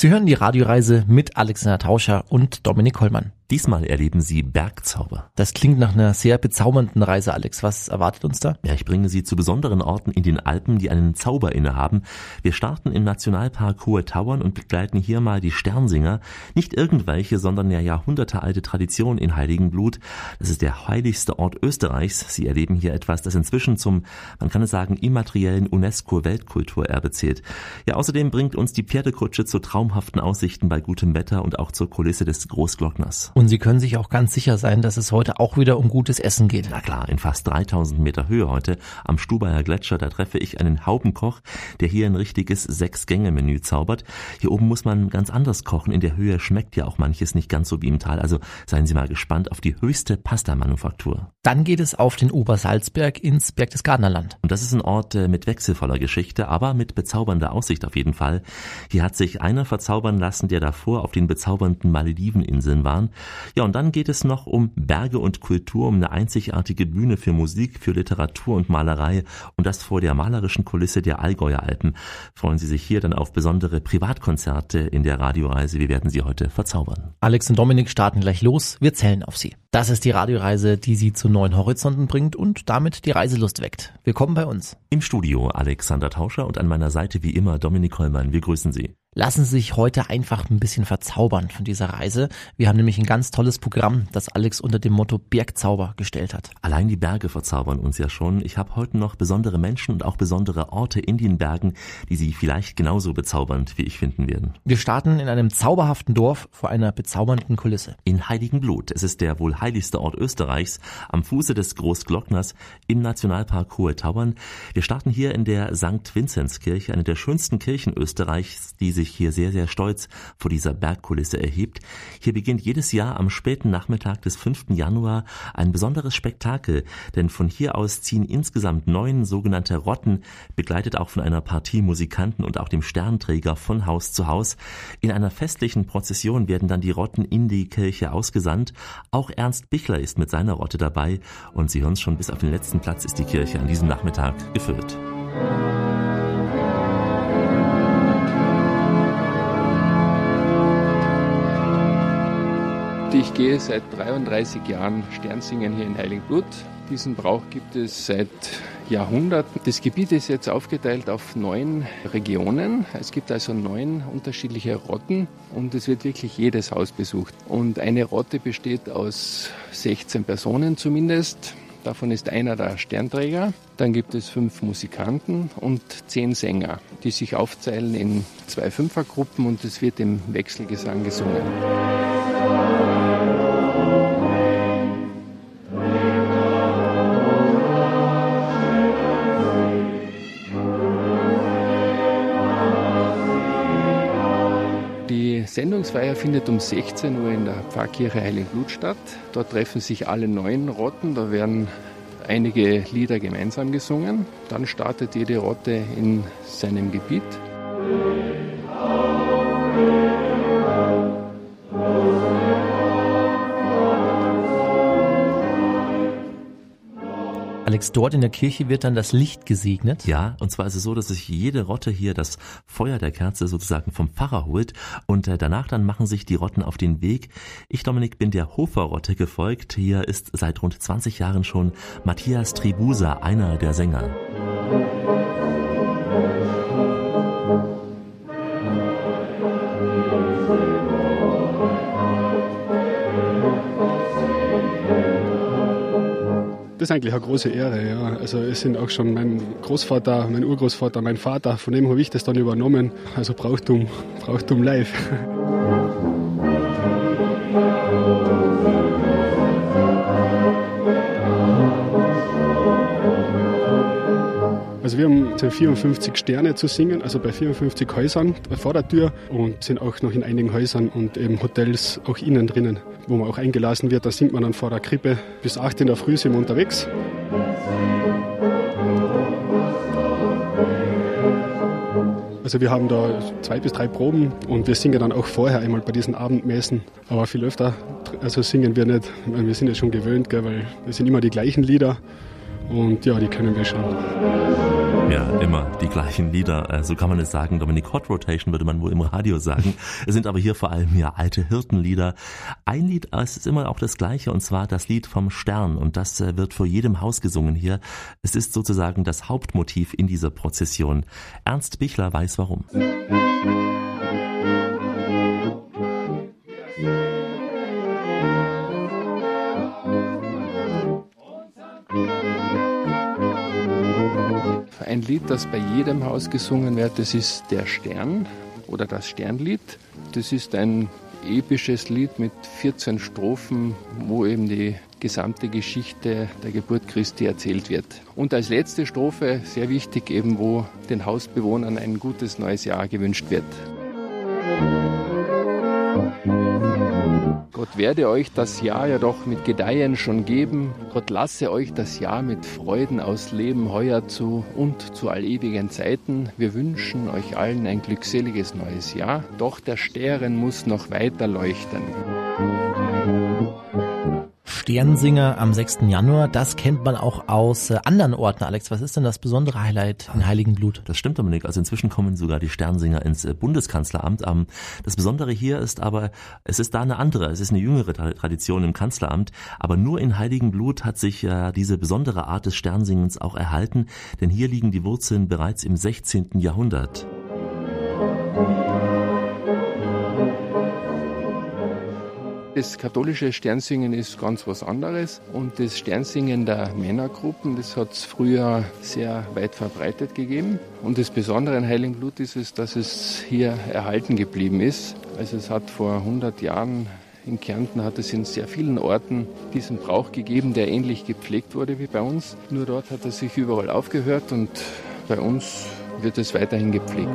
Sie hören die Radioreise mit Alexander Tauscher und Dominik Kollmann. Diesmal erleben Sie Bergzauber. Das klingt nach einer sehr bezaubernden Reise, Alex. Was erwartet uns da? Ja, ich bringe Sie zu besonderen Orten in den Alpen, die einen Zauber innehaben. Wir starten im Nationalpark Hohe Tauern und begleiten hier mal die Sternsinger. Nicht irgendwelche, sondern eine jahrhundertealte Tradition in Heiligenblut. Das ist der heiligste Ort Österreichs. Sie erleben hier etwas, das inzwischen zum, man kann es sagen, immateriellen UNESCO-Weltkulturerbe zählt. Ja, außerdem bringt uns die Pferdekutsche zu traumhaften Aussichten bei gutem Wetter und auch zur Kulisse des Großglockners. Und Sie können sich auch ganz sicher sein, dass es heute auch wieder um gutes Essen geht. Na klar, in fast 3000 Meter Höhe heute am Stubaier Gletscher, da treffe ich einen Haubenkoch, der hier ein richtiges Sechs-Gänge-Menü zaubert. Hier oben muss man ganz anders kochen. In der Höhe schmeckt ja auch manches nicht ganz so wie im Tal. Also seien Sie mal gespannt auf die höchste Pasta-Manufaktur. Dann geht es auf den Obersalzberg ins Berchtesgadenerland. Und das ist ein Ort äh, mit wechselvoller Geschichte, aber mit bezaubernder Aussicht auf jeden Fall. Hier hat sich einer verzaubern lassen, der davor auf den bezaubernden Malediveninseln war. Ja, und dann geht es noch um Berge und Kultur, um eine einzigartige Bühne für Musik, für Literatur und Malerei und das vor der malerischen Kulisse der Allgäuer Alpen. Freuen Sie sich hier dann auf besondere Privatkonzerte in der Radioreise. Wir werden Sie heute verzaubern. Alex und Dominik starten gleich los. Wir zählen auf Sie. Das ist die Radioreise, die Sie zu neuen Horizonten bringt und damit die Reiselust weckt. Willkommen bei uns. Im Studio Alexander Tauscher und an meiner Seite wie immer Dominik Hollmann. Wir grüßen Sie. Lassen Sie sich heute einfach ein bisschen verzaubern von dieser Reise. Wir haben nämlich ein ganz tolles Programm, das Alex unter dem Motto Bergzauber gestellt hat. Allein die Berge verzaubern uns ja schon. Ich habe heute noch besondere Menschen und auch besondere Orte in den Bergen, die Sie vielleicht genauso bezaubernd wie ich finden werden. Wir starten in einem zauberhaften Dorf vor einer bezaubernden Kulisse. In Heiligenblut. Es ist der wohl heiligste Ort Österreichs, am Fuße des Großglockners im Nationalpark Hohe Tauern. Wir starten hier in der St. Vinzenzkirche, eine der schönsten Kirchen Österreichs, die sich hier sehr, sehr stolz vor dieser Bergkulisse erhebt. Hier beginnt jedes Jahr am späten Nachmittag des 5. Januar ein besonderes Spektakel, denn von hier aus ziehen insgesamt neun sogenannte Rotten, begleitet auch von einer Partie Musikanten und auch dem Sternträger von Haus zu Haus. In einer festlichen Prozession werden dann die Rotten in die Kirche ausgesandt. Auch Ernst Bichler ist mit seiner Rotte dabei und Sie hören es schon, bis auf den letzten Platz ist die Kirche an diesem Nachmittag gefüllt. Ich gehe seit 33 Jahren Sternsingen hier in Heiligenblut. Diesen Brauch gibt es seit Jahrhunderten. Das Gebiet ist jetzt aufgeteilt auf neun Regionen. Es gibt also neun unterschiedliche Rotten und es wird wirklich jedes Haus besucht. Und eine Rotte besteht aus 16 Personen zumindest. Davon ist einer der Sternträger. Dann gibt es fünf Musikanten und zehn Sänger, die sich aufzeilen in zwei Fünfergruppen und es wird im Wechselgesang gesungen. Sendungsfeier findet um 16 Uhr in der Pfarrkirche Heiligenblut statt. Dort treffen sich alle neun Rotten. Da werden einige Lieder gemeinsam gesungen. Dann startet jede Rotte in seinem Gebiet. Alex, dort in der Kirche wird dann das Licht gesegnet. Ja, und zwar ist es so, dass sich jede Rotte hier das Feuer der Kerze sozusagen vom Pfarrer holt und äh, danach dann machen sich die Rotten auf den Weg. Ich, Dominik, bin der Hofer-Rotte gefolgt. Hier ist seit rund 20 Jahren schon Matthias Tribusa, einer der Sänger. Das ist eigentlich eine große Ehre, ja. Also es sind auch schon mein Großvater, mein Urgroßvater, mein Vater, von dem habe ich das dann übernommen. Also Brauchtum, Brauchtum live. Also wir haben 54 Sterne zu singen, also bei 54 Häusern vor der Tür und sind auch noch in einigen Häusern und eben Hotels auch innen drinnen, wo man auch eingelassen wird. Da singt man dann vor der Krippe. Bis 8 in der Früh sind wir unterwegs. Also wir haben da zwei bis drei Proben und wir singen dann auch vorher einmal bei diesen Abendmessen. Aber viel öfter also singen wir nicht. Wir sind ja schon gewöhnt, gell, weil es sind immer die gleichen Lieder und ja, die können wir schon. Ja, immer die gleichen Lieder, äh, so kann man es sagen. Dominic Hot Rotation würde man wohl im Radio sagen. Es sind aber hier vor allem ja alte Hirtenlieder. Ein Lied es ist immer auch das gleiche und zwar das Lied vom Stern und das äh, wird vor jedem Haus gesungen hier. Es ist sozusagen das Hauptmotiv in dieser Prozession. Ernst Bichler weiß warum. Ein Lied, das bei jedem Haus gesungen wird, das ist Der Stern oder das Sternlied. Das ist ein episches Lied mit 14 Strophen, wo eben die gesamte Geschichte der Geburt Christi erzählt wird. Und als letzte Strophe, sehr wichtig eben, wo den Hausbewohnern ein gutes neues Jahr gewünscht wird. Gott werde euch das Jahr ja doch mit Gedeihen schon geben. Gott lasse euch das Jahr mit Freuden ausleben, heuer zu und zu allewigen Zeiten. Wir wünschen euch allen ein glückseliges neues Jahr. Doch der Stern muss noch weiter leuchten. Sternsinger am 6. Januar, das kennt man auch aus äh, anderen Orten. Alex, was ist denn das besondere Highlight in Heiligenblut? Das stimmt, Dominik. Also inzwischen kommen sogar die Sternsinger ins äh, Bundeskanzleramt. Ähm, das Besondere hier ist aber, es ist da eine andere, es ist eine jüngere Tradition im Kanzleramt. Aber nur in Heiligenblut hat sich äh, diese besondere Art des Sternsingens auch erhalten, denn hier liegen die Wurzeln bereits im 16. Jahrhundert. Das katholische Sternsingen ist ganz was anderes und das Sternsingen der Männergruppen, das hat es früher sehr weit verbreitet gegeben. Und das Besondere an Heiligenblut ist es, dass es hier erhalten geblieben ist. Also es hat vor 100 Jahren in Kärnten hat es in sehr vielen Orten diesen Brauch gegeben, der ähnlich gepflegt wurde wie bei uns. Nur dort hat er sich überall aufgehört und bei uns wird es weiterhin gepflegt.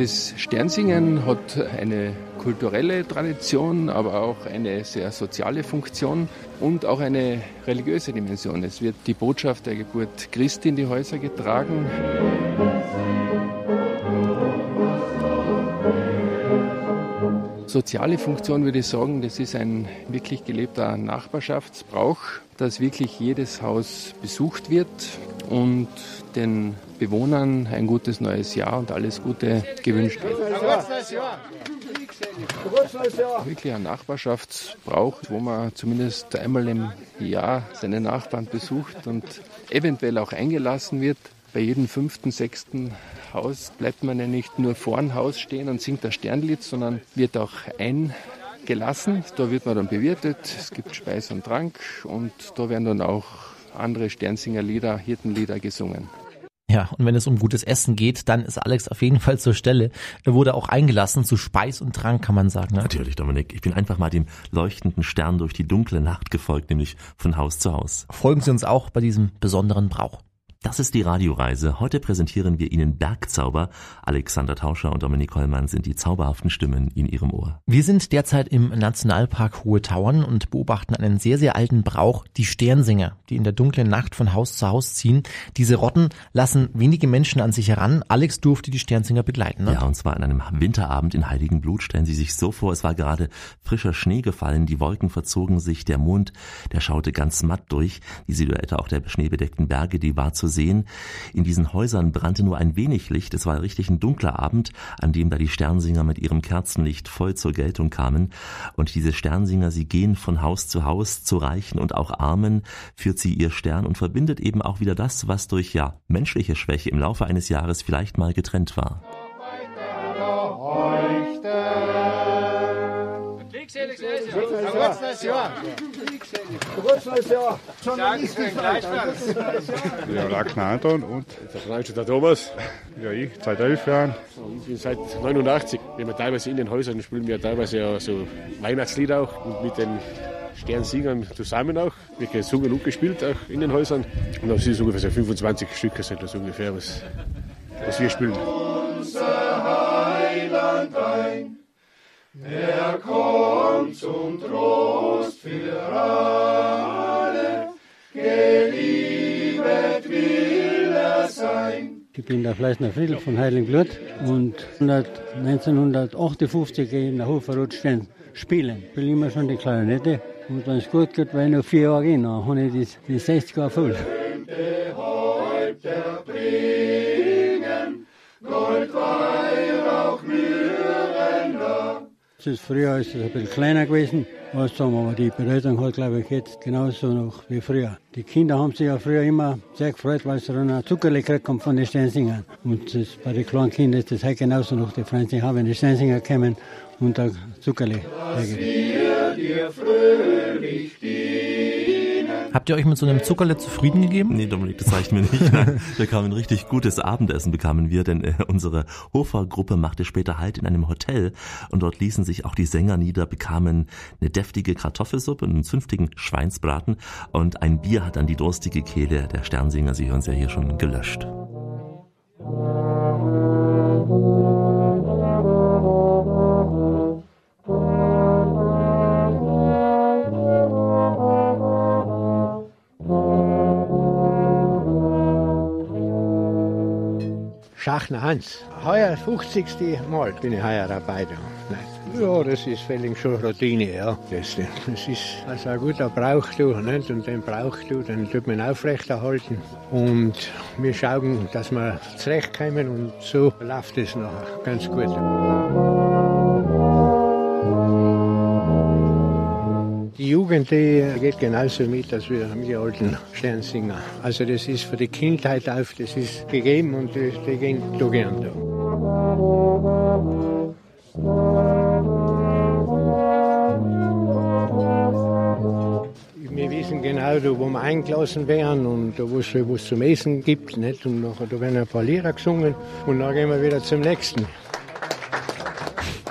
Das Sternsingen hat eine kulturelle Tradition, aber auch eine sehr soziale Funktion und auch eine religiöse Dimension. Es wird die Botschaft der Geburt Christi in die Häuser getragen. Soziale Funktion würde ich sagen, das ist ein wirklich gelebter Nachbarschaftsbrauch, dass wirklich jedes Haus besucht wird und den Bewohnern ein gutes neues Jahr und alles Gute gewünscht wird. Wirklich ein Nachbarschaftsbrauch, wo man zumindest einmal im Jahr seine Nachbarn besucht und eventuell auch eingelassen wird. Bei jedem fünften, sechsten Haus bleibt man ja nicht nur vor dem Haus stehen und singt das Sternlied, sondern wird auch eingelassen. Da wird man dann bewirtet, es gibt Speis und Trank und da werden dann auch andere Sternsingerlieder, Hirtenlieder gesungen. Ja, und wenn es um gutes Essen geht, dann ist Alex auf jeden Fall zur Stelle. Er wurde auch eingelassen zu Speis und Trank, kann man sagen. Ne? Natürlich, Dominik. Ich bin einfach mal dem leuchtenden Stern durch die dunkle Nacht gefolgt, nämlich von Haus zu Haus. Folgen Sie uns auch bei diesem besonderen Brauch. Das ist die Radioreise. Heute präsentieren wir Ihnen Bergzauber. Alexander Tauscher und Dominik Hollmann sind die zauberhaften Stimmen in Ihrem Ohr. Wir sind derzeit im Nationalpark Hohe Tauern und beobachten einen sehr, sehr alten Brauch, die Sternsinger, die in der dunklen Nacht von Haus zu Haus ziehen. Diese Rotten lassen wenige Menschen an sich heran. Alex durfte die Sternsinger begleiten. Ne? Ja, und zwar an einem Winterabend in Heiligenblut. Stellen Sie sich so vor, es war gerade frischer Schnee gefallen, die Wolken verzogen sich, der Mond, der schaute ganz matt durch. Die Silhouette auch der schneebedeckten Berge, die war zu sehen. In diesen Häusern brannte nur ein wenig Licht. Es war richtig ein dunkler Abend, an dem da die Sternsinger mit ihrem Kerzenlicht voll zur Geltung kamen. Und diese Sternsinger, sie gehen von Haus zu Haus, zu Reichen und auch Armen, führt sie ihr Stern und verbindet eben auch wieder das, was durch ja menschliche Schwäche im Laufe eines Jahres vielleicht mal getrennt war. Geburtstagsjahr. Geburtstagsjahr. Journalistenfrei. Ja, der Knalton und der Frank der Thomas. Ja, ich seit elf Jahren. Ich bin seit 89. Wenn wir teilweise in den Häusern spielen wir teilweise ja so Weihnachtslieder auch und mit den Sternsingern zusammen auch. Wir haben gesungen und gespielt auch in den Häusern. Und das sind ungefähr so 25 Stücke sind das ungefähr, was, was wir spielen. Unser Heiland ein. Er kommt zum Trost für alle, geliebet will er sein. Ich bin der Fleißner Friedl von Heiligenblut und 1958 in der Hoferrot stehen spielen. Ich spiele immer schon die Klarinette und wenn es gut geht, wenn ich noch vier Jahre gehen, dann habe ich die 60 Jahre voll. Früher ist es ein bisschen kleiner gewesen, aber die Bedeutung hat, glaube ich, jetzt genauso noch wie früher. Die Kinder haben sich ja früher immer sehr gefreut, weil sie dann ein Zuckerli gekriegt haben von den Sternsingern. Und das, bei den kleinen Kindern ist das heute genauso noch. Die freuen sich auch, wenn die Sternsinger kommen und ein Zuckerli Habt ihr euch mit so einem Zuckerle zufrieden gegeben? Nee, Dominik, das reicht mir nicht. Nein, wir kamen ein richtig gutes Abendessen bekamen wir, denn äh, unsere Hofer-Gruppe machte später Halt in einem Hotel und dort ließen sich auch die Sänger nieder, bekamen eine deftige Kartoffelsuppe und einen zünftigen Schweinsbraten und ein Bier hat dann die durstige Kehle der Sternsinger, Sie hören es ja hier schon, gelöscht. Schachner Hans. Heuer 50. Mal bin ich heuer dabei. Da. Nein. Ja, das ist völlig schon Routine, ja. Das, das ist also ein guter Brauch, du, nicht? und den brauchst du, den tut man aufrechterhalten. Und wir schauen, dass wir zurechtkommen und so läuft es noch ganz gut. Die Jugend die geht genauso mit als wir, wir alten Sternsinger. Also das ist für die Kindheit auf, das ist gegeben und die, die gehen da gern da. Wir wissen genau, da, wo wir eingelassen werden und da, wo es wo es zum Essen gibt. Nicht? Und nachher, da werden ein paar Lieder gesungen und dann gehen wir wieder zum nächsten.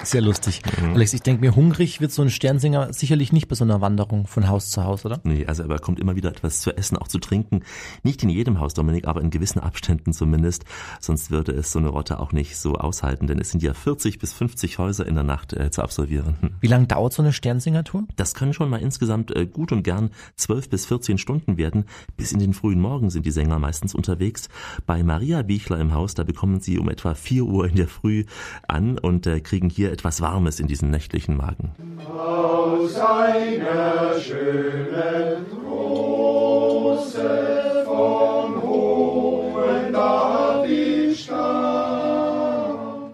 Sehr lustig. Alex, ich denke mir, hungrig wird so ein Sternsinger sicherlich nicht bei so einer Wanderung von Haus zu Haus, oder? Nee, also er bekommt immer wieder etwas zu essen, auch zu trinken. Nicht in jedem Haus, Dominik, aber in gewissen Abständen zumindest. Sonst würde es so eine Rotte auch nicht so aushalten, denn es sind ja 40 bis 50 Häuser in der Nacht äh, zu absolvieren. Wie lange dauert so eine Sternsinger-Tour? Das können schon mal insgesamt äh, gut und gern 12 bis 14 Stunden werden. Bis in den frühen Morgen sind die Sänger meistens unterwegs. Bei Maria Bichler im Haus, da bekommen sie um etwa 4 Uhr in der Früh an und äh, kriegen hier etwas Warmes in diesen nächtlichen Magen. Aus einer schönen Rose von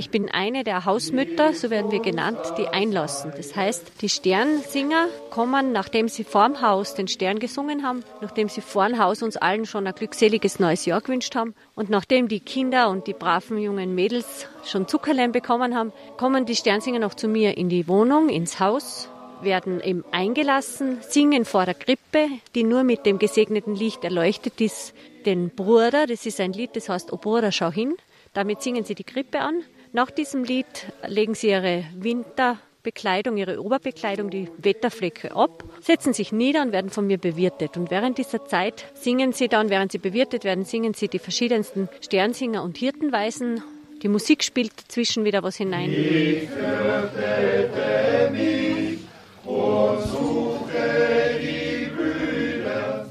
Ich bin eine der Hausmütter, so werden wir genannt, die einlassen. Das heißt, die Sternsinger kommen, nachdem sie vorm Haus den Stern gesungen haben, nachdem sie vorm Haus uns allen schon ein glückseliges neues Jahr gewünscht haben und nachdem die Kinder und die braven jungen Mädels schon Zuckerlein bekommen haben, kommen die Sternsinger noch zu mir in die Wohnung, ins Haus, werden eben eingelassen, singen vor der Krippe, die nur mit dem gesegneten Licht erleuchtet ist, den Bruder, das ist ein Lied, das heißt, O Bruder, schau hin. Damit singen sie die Krippe an. Nach diesem Lied legen sie ihre Winterbekleidung, ihre Oberbekleidung, die Wetterflecke ab, setzen sich nieder und werden von mir bewirtet. Und während dieser Zeit singen sie dann, während sie bewirtet werden, singen sie die verschiedensten Sternsinger und Hirtenweisen. Die Musik spielt dazwischen wieder was hinein. Ich fürchtete mich und suchte die Brüder.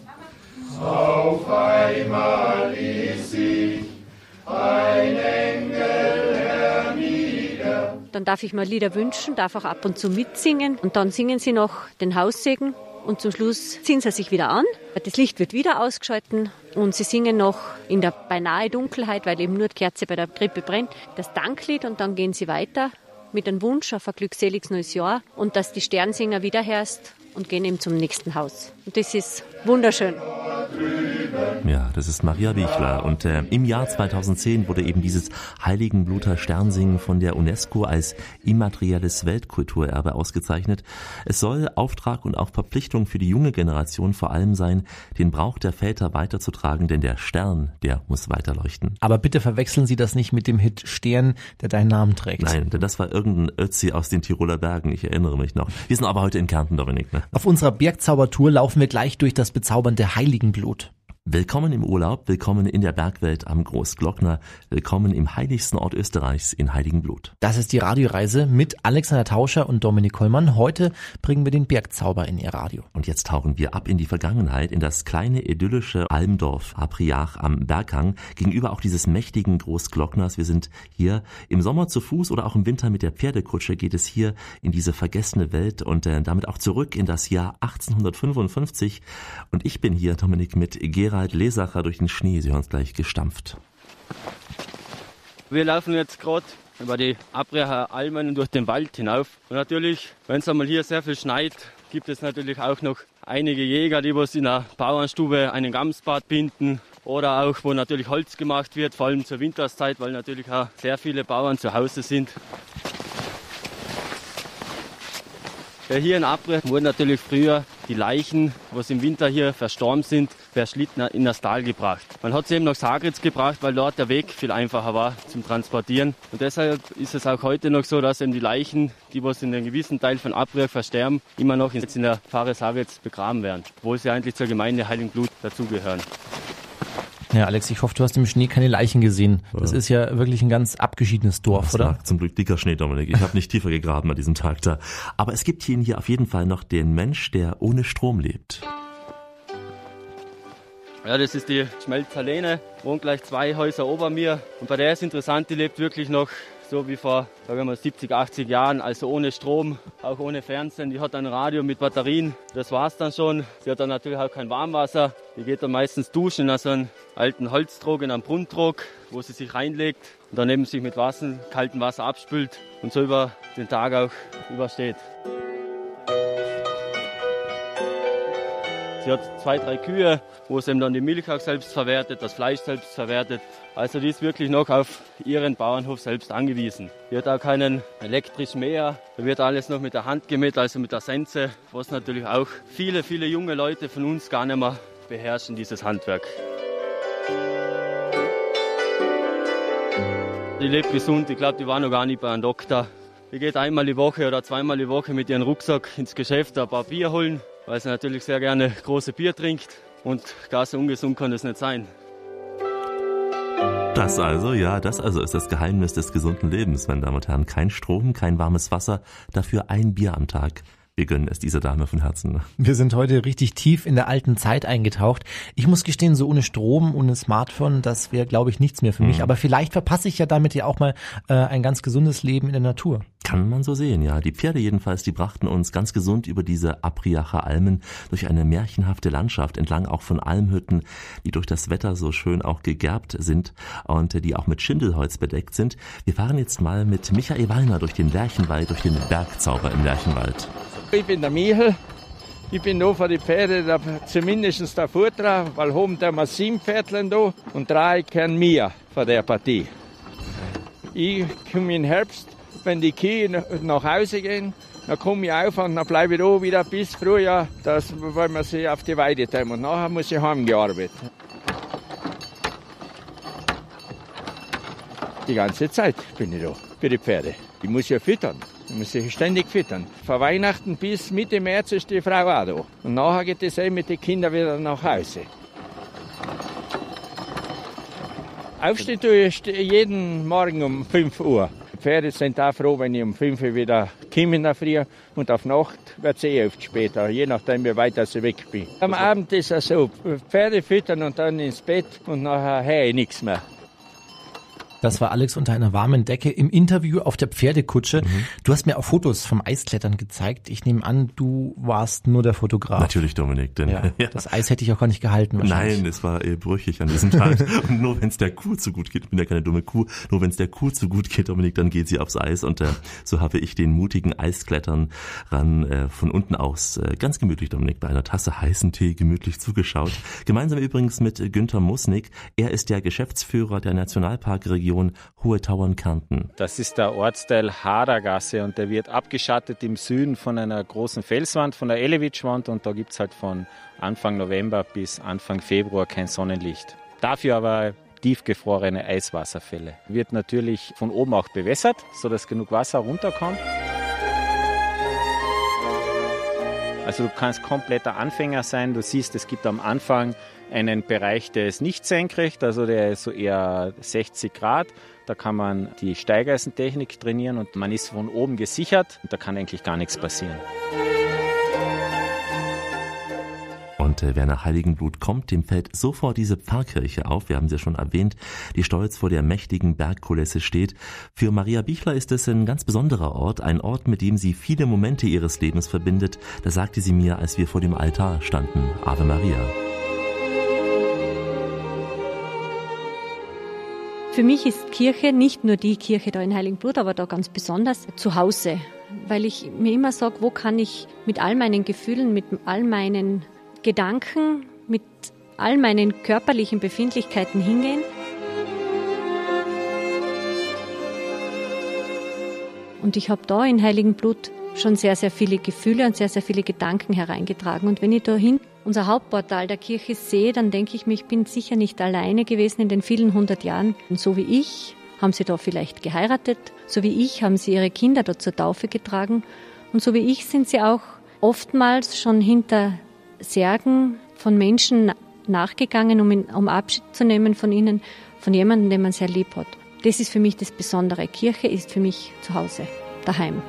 Auf einmal Dann darf ich mal Lieder wünschen, darf auch ab und zu mitsingen. Und dann singen sie noch den Haussegen. Und zum Schluss ziehen sie sich wieder an. Das Licht wird wieder ausgeschalten und sie singen noch in der beinahe Dunkelheit, weil eben nur die Kerze bei der Krippe brennt, das Danklied und dann gehen sie weiter mit einem Wunsch auf ein glückseliges neues Jahr und dass die Sternsinger wiederherrscht und gehen eben zum nächsten Haus. Und das ist wunderschön. Ja, das ist Maria Bichler. Und äh, im Jahr 2010 wurde eben dieses Heiligenbluter Sternsingen von der UNESCO als immaterielles Weltkulturerbe ausgezeichnet. Es soll Auftrag und auch Verpflichtung für die junge Generation vor allem sein, den Brauch der Väter weiterzutragen, denn der Stern, der muss weiterleuchten. Aber bitte verwechseln Sie das nicht mit dem Hit Stern, der deinen Namen trägt. Nein, denn das war irgendein Ötzi aus den Tiroler Bergen, ich erinnere mich noch. Wir sind aber heute in Kärnten, Dominik. Ne? Auf unserer Bergzaubertour laufen wir gleich durch das bezaubernde Heiligenblut. Willkommen im Urlaub, willkommen in der Bergwelt am Großglockner, willkommen im heiligsten Ort Österreichs in Heiligenblut. Das ist die Radioreise mit Alexander Tauscher und Dominik Kollmann. Heute bringen wir den Bergzauber in Ihr Radio. Und jetzt tauchen wir ab in die Vergangenheit, in das kleine idyllische Almdorf Apriach am Berghang, gegenüber auch dieses mächtigen Großglockners. Wir sind hier im Sommer zu Fuß oder auch im Winter mit der Pferdekutsche geht es hier in diese vergessene Welt und äh, damit auch zurück in das Jahr 1855. Und ich bin hier, Dominik, mit Gerald Gerald Lesacher durch den Schnee. Sie hören es gleich gestampft. Wir laufen jetzt gerade über die Abriacher Almen durch den Wald hinauf. Und natürlich, wenn es einmal hier sehr viel schneit, gibt es natürlich auch noch einige Jäger, die was in der Bauernstube einen Gamsbad binden oder auch, wo natürlich Holz gemacht wird, vor allem zur Winterszeit, weil natürlich auch sehr viele Bauern zu Hause sind. Ja, hier in Abre wurden natürlich früher die Leichen, was im Winter hier verstorben sind, per Schlitten in das Tal gebracht. Man hat sie eben nach Sagritz gebracht, weil dort der Weg viel einfacher war zum Transportieren. Und deshalb ist es auch heute noch so, dass eben die Leichen, die was in einem gewissen Teil von Abre versterben, immer noch in der Pfarre Sagritz begraben werden, obwohl sie eigentlich zur Gemeinde Heiligenblut dazugehören. Ja, Alex, ich hoffe, du hast im Schnee keine Leichen gesehen. Das ist ja wirklich ein ganz abgeschiedenes Dorf, das oder? War zum Glück dicker Schnee, Dominik. Ich habe nicht tiefer gegraben an diesem Tag da. Aber es gibt hier, hier auf jeden Fall noch den Mensch, der ohne Strom lebt. Ja, das ist die Schmelzerlene, wohnt gleich zwei Häuser ober mir. Und bei der ist interessant, die lebt wirklich noch so wie vor sagen wir mal, 70, 80 Jahren, also ohne Strom, auch ohne Fernsehen. Die hat ein Radio mit Batterien, das war's dann schon. Sie hat dann natürlich auch kein Warmwasser. Die geht dann meistens duschen in so einen alten Holztrog, in einem Brunnentrog, wo sie sich reinlegt und daneben sich mit Wasser, kaltem Wasser abspült und so über den Tag auch übersteht. Sie hat zwei, drei Kühe, wo sie dann die Milch auch selbst verwertet, das Fleisch selbst verwertet. Also die ist wirklich noch auf ihren Bauernhof selbst angewiesen. Die hat auch keinen elektrischen Mäher. Da wird alles noch mit der Hand gemäht, also mit der Sense, was natürlich auch viele, viele junge Leute von uns gar nicht mehr beherrschen, dieses Handwerk. Die lebt gesund, ich glaube, die war noch gar nicht bei einem Doktor. Die geht einmal die Woche oder zweimal die Woche mit ihrem Rucksack ins Geschäft ein paar Bier holen, weil sie natürlich sehr gerne große Bier trinkt. Und gar so ungesund kann das nicht sein. Das also, ja, das also ist das Geheimnis des gesunden Lebens, meine Damen und Herren. Kein Strom, kein warmes Wasser, dafür ein Bier am Tag. Wir gönnen es dieser Dame von Herzen. Wir sind heute richtig tief in der alten Zeit eingetaucht. Ich muss gestehen, so ohne Strom, ohne Smartphone, das wäre, glaube ich, nichts mehr für mich. Mhm. Aber vielleicht verpasse ich ja damit ja auch mal äh, ein ganz gesundes Leben in der Natur. Kann man so sehen, ja. Die Pferde jedenfalls, die brachten uns ganz gesund über diese Apriacher Almen durch eine märchenhafte Landschaft entlang auch von Almhütten, die durch das Wetter so schön auch gegerbt sind und die auch mit Schindelholz bedeckt sind. Wir fahren jetzt mal mit Michael Wallner durch den Lerchenwald, durch den Bergzauber im Lerchenwald. Ich bin der Michel. Ich bin da für die Pferde da, zumindest der Futter, weil oben der wir sieben Pferdchen da und drei kennen mir von der Partie. Ich komme im Herbst, wenn die Kühe nach Hause gehen, dann komme ich auf und dann bleibe ich da wieder bis Frühjahr, das, weil wir sie auf die Weide tun. Und nachher muss ich heimgearbeitet. Die ganze Zeit bin ich da für die Pferde. Ich muss ja füttern. Ich muss sie ständig füttern. Von Weihnachten bis Mitte März ist die Frau auch da. Und nachher geht es eben mit den Kindern wieder nach Hause. Aufstehen tue ich jeden Morgen um 5 Uhr. Die Pferde sind auch froh, wenn ich um 5 Uhr wieder komme in der Früh. Und auf Nacht wird es eh oft später, je nachdem, wie weit ich weg bin. Am Abend ist es so, Pferde füttern und dann ins Bett und nachher höre ich nichts mehr. Das war Alex unter einer warmen Decke im Interview auf der Pferdekutsche. Mhm. Du hast mir auch Fotos vom Eisklettern gezeigt. Ich nehme an, du warst nur der Fotograf. Natürlich, Dominik. Denn, ja, ja. Das Eis hätte ich auch gar nicht gehalten. Nein, es war eh brüchig an diesem Tag. und nur wenn es der Kuh zu gut geht, ich bin ja keine dumme Kuh, nur wenn es der Kuh zu gut geht, Dominik, dann geht sie aufs Eis. Und äh, so habe ich den mutigen Eisklettern ran äh, von unten aus äh, ganz gemütlich, Dominik, bei einer Tasse heißen Tee gemütlich zugeschaut. Gemeinsam übrigens mit Günther Musnick. Er ist der Geschäftsführer der Nationalparkregion Region Hohe Tauern-Kärnten. Das ist der Ortsteil Hadergasse und der wird abgeschattet im Süden von einer großen Felswand, von der Elewitschwand und da gibt es halt von Anfang November bis Anfang Februar kein Sonnenlicht. Dafür aber tiefgefrorene Eiswasserfälle. Wird natürlich von oben auch bewässert, sodass genug Wasser runterkommt. Also du kannst kompletter Anfänger sein. Du siehst, es gibt am Anfang einen Bereich, der ist nicht senkrecht, also der ist so eher 60 Grad. Da kann man die Steigeisentechnik trainieren und man ist von oben gesichert da kann eigentlich gar nichts passieren. Und äh, wer nach Heiligenblut kommt, dem fällt sofort diese Pfarrkirche auf. Wir haben sie ja schon erwähnt, die stolz vor der mächtigen Bergkulisse steht. Für Maria Bichler ist es ein ganz besonderer Ort, ein Ort, mit dem sie viele Momente ihres Lebens verbindet. Da sagte sie mir, als wir vor dem Altar standen. Ave Maria. Für mich ist Kirche nicht nur die Kirche da in Heiligenblut, aber da ganz besonders zu Hause, weil ich mir immer sage, wo kann ich mit all meinen Gefühlen, mit all meinen Gedanken, mit all meinen körperlichen Befindlichkeiten hingehen. Und ich habe da in Heiligenblut schon sehr, sehr viele Gefühle und sehr, sehr viele Gedanken hereingetragen. Und wenn ich da hinten unser Hauptportal der Kirche sehe, dann denke ich mir, ich bin sicher nicht alleine gewesen in den vielen hundert Jahren. Und so wie ich haben sie da vielleicht geheiratet, so wie ich haben sie ihre Kinder da zur Taufe getragen. Und so wie ich sind sie auch oftmals schon hinter Särgen von Menschen nachgegangen, um, um Abschied zu nehmen von ihnen, von jemandem, den man sehr lieb hat. Das ist für mich das Besondere. Kirche ist für mich zu Hause, daheim.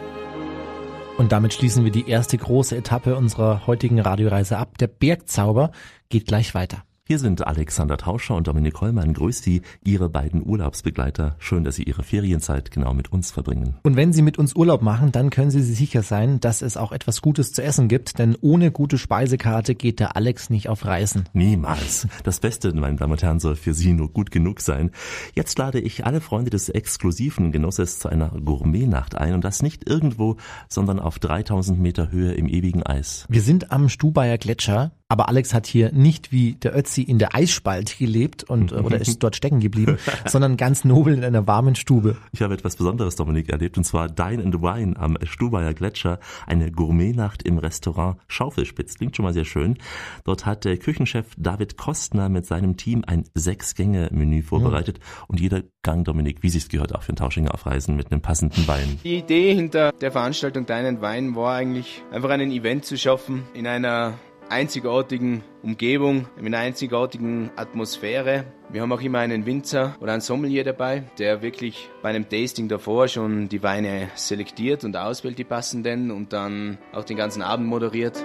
Und damit schließen wir die erste große Etappe unserer heutigen Radioreise ab. Der Bergzauber geht gleich weiter. Hier sind Alexander Tauscher und Dominik Hollmann. Grüß Sie, Ihre beiden Urlaubsbegleiter. Schön, dass Sie Ihre Ferienzeit genau mit uns verbringen. Und wenn Sie mit uns Urlaub machen, dann können Sie sich sicher sein, dass es auch etwas Gutes zu essen gibt, denn ohne gute Speisekarte geht der Alex nicht auf Reisen. Niemals. Das Beste, meine Damen und Herren, soll für Sie nur gut genug sein. Jetzt lade ich alle Freunde des exklusiven Genusses zu einer Gourmetnacht ein und das nicht irgendwo, sondern auf 3000 Meter Höhe im ewigen Eis. Wir sind am Stubaier Gletscher. Aber Alex hat hier nicht wie der Ötzi in der Eisspalte gelebt und oder ist dort stecken geblieben, sondern ganz nobel in einer warmen Stube. Ich habe etwas Besonderes, Dominik, erlebt und zwar Dine and Wine am Stubaier Gletscher, eine Gourmetnacht im Restaurant Schaufelspitz. Klingt schon mal sehr schön. Dort hat der Küchenchef David Kostner mit seinem Team ein Sechs-Gänge-Menü vorbereitet mhm. und jeder Gang, Dominik, wie sich's gehört, auch für einen Tauschinger auf Reisen mit einem passenden Wein. Die Idee hinter der Veranstaltung Dine and Wine war eigentlich einfach einen Event zu schaffen in einer einzigartigen Umgebung, mit einer einzigartigen Atmosphäre. Wir haben auch immer einen Winzer oder einen Sommelier dabei, der wirklich bei einem Tasting davor schon die Weine selektiert und auswählt, die passenden und dann auch den ganzen Abend moderiert.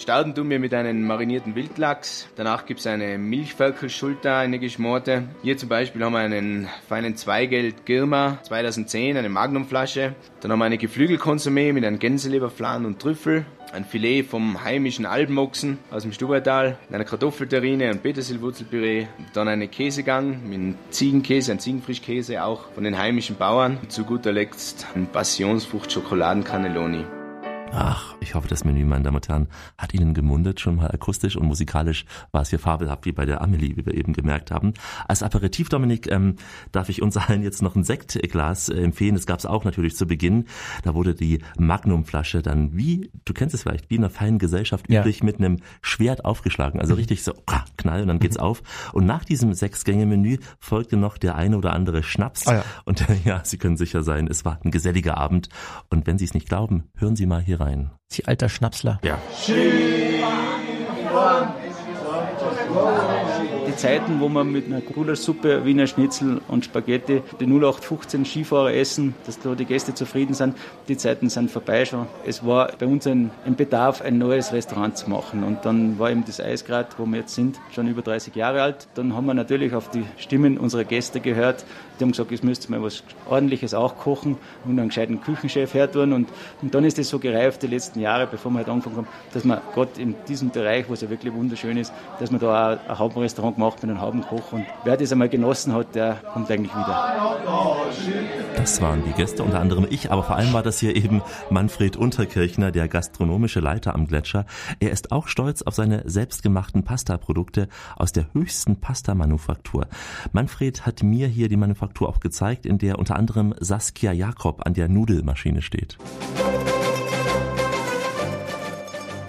Starten tun wir mit einem marinierten Wildlachs. Danach gibt es eine Milchvölkelschulter, eine geschmorte. Hier zum Beispiel haben wir einen feinen Zweigeld Girma 2010, eine Magnumflasche. Dann haben wir eine Geflügelkonsumé mit einem Gänseleberflan und Trüffel. Ein Filet vom heimischen Alpenochsen aus dem Stubaital, eine Kartoffelterrine und Petersilwurzelpüree. Dann eine Käsegang mit Ziegenkäse, ein Ziegenfrischkäse auch von den heimischen Bauern. Und zu guter Letzt ein Passionsfrucht-Schokoladen-Cannelloni. Ach, ich hoffe, das Menü, meine Damen und Herren, hat Ihnen gemundet. Schon mal akustisch und musikalisch war es hier fabelhaft, wie bei der Amelie, wie wir eben gemerkt haben. Als Aperitif, Dominik, ähm, darf ich uns allen jetzt noch ein Sektglas äh, empfehlen. Das gab es auch natürlich zu Beginn. Da wurde die Magnumflasche dann wie, du kennst es vielleicht, wie in einer feinen Gesellschaft ja. üblich mit einem Schwert aufgeschlagen. Also richtig so, knall und dann geht's mhm. auf. Und nach diesem Sechs-Gänge-Menü folgte noch der eine oder andere Schnaps. Ah, ja. Und äh, ja, Sie können sicher sein, es war ein geselliger Abend. Und wenn Sie es nicht glauben, hören Sie mal hier rein. Sie alter Schnapsler. Ja. Die Zeiten, wo man mit einer Gulaschsuppe, Wiener Schnitzel und Spaghetti die 0815 Skifahrer essen, dass da die Gäste zufrieden sind, die Zeiten sind vorbei schon. Es war bei uns ein, ein Bedarf, ein neues Restaurant zu machen. Und dann war eben das Eisgrad, wo wir jetzt sind, schon über 30 Jahre alt. Dann haben wir natürlich auf die Stimmen unserer Gäste gehört. Die haben gesagt, es müsste mal was Ordentliches auch kochen und einen gescheiten Küchenchef hertun. Und, und dann ist es so gereift die letzten Jahre, bevor wir halt angefangen haben, dass wir gerade in diesem Bereich, wo es ja wirklich wunderschön ist, dass wir da auch ein Hauptrestaurant gemacht mit einem Hauptkoch. Und wer das einmal genossen hat, der kommt eigentlich wieder. Das waren die Gäste, unter anderem ich, aber vor allem war das hier eben Manfred Unterkirchner, der gastronomische Leiter am Gletscher. Er ist auch stolz auf seine selbstgemachten Pasta-Produkte aus der höchsten Pasta-Manufaktur. Manfred hat mir hier die Manufaktur auch gezeigt, in der unter anderem Saskia Jakob an der Nudelmaschine steht.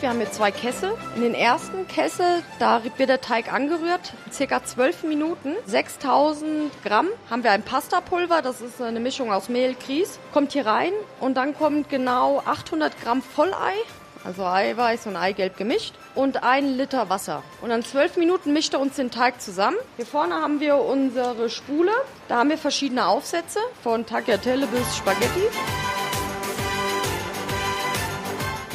Wir haben hier zwei Kessel. In den ersten Kessel, da wird der Teig angerührt, circa 12 Minuten. 6000 Gramm haben wir ein Pastapulver, das ist eine Mischung aus Mehl, Grieß. Kommt hier rein und dann kommt genau 800 Gramm Vollei, also Eiweiß und Eigelb gemischt und ein Liter Wasser. Und dann 12 Minuten mischt er uns den Teig zusammen. Hier vorne haben wir unsere Spule. Da haben wir verschiedene Aufsätze von Tagliatelle bis Spaghetti.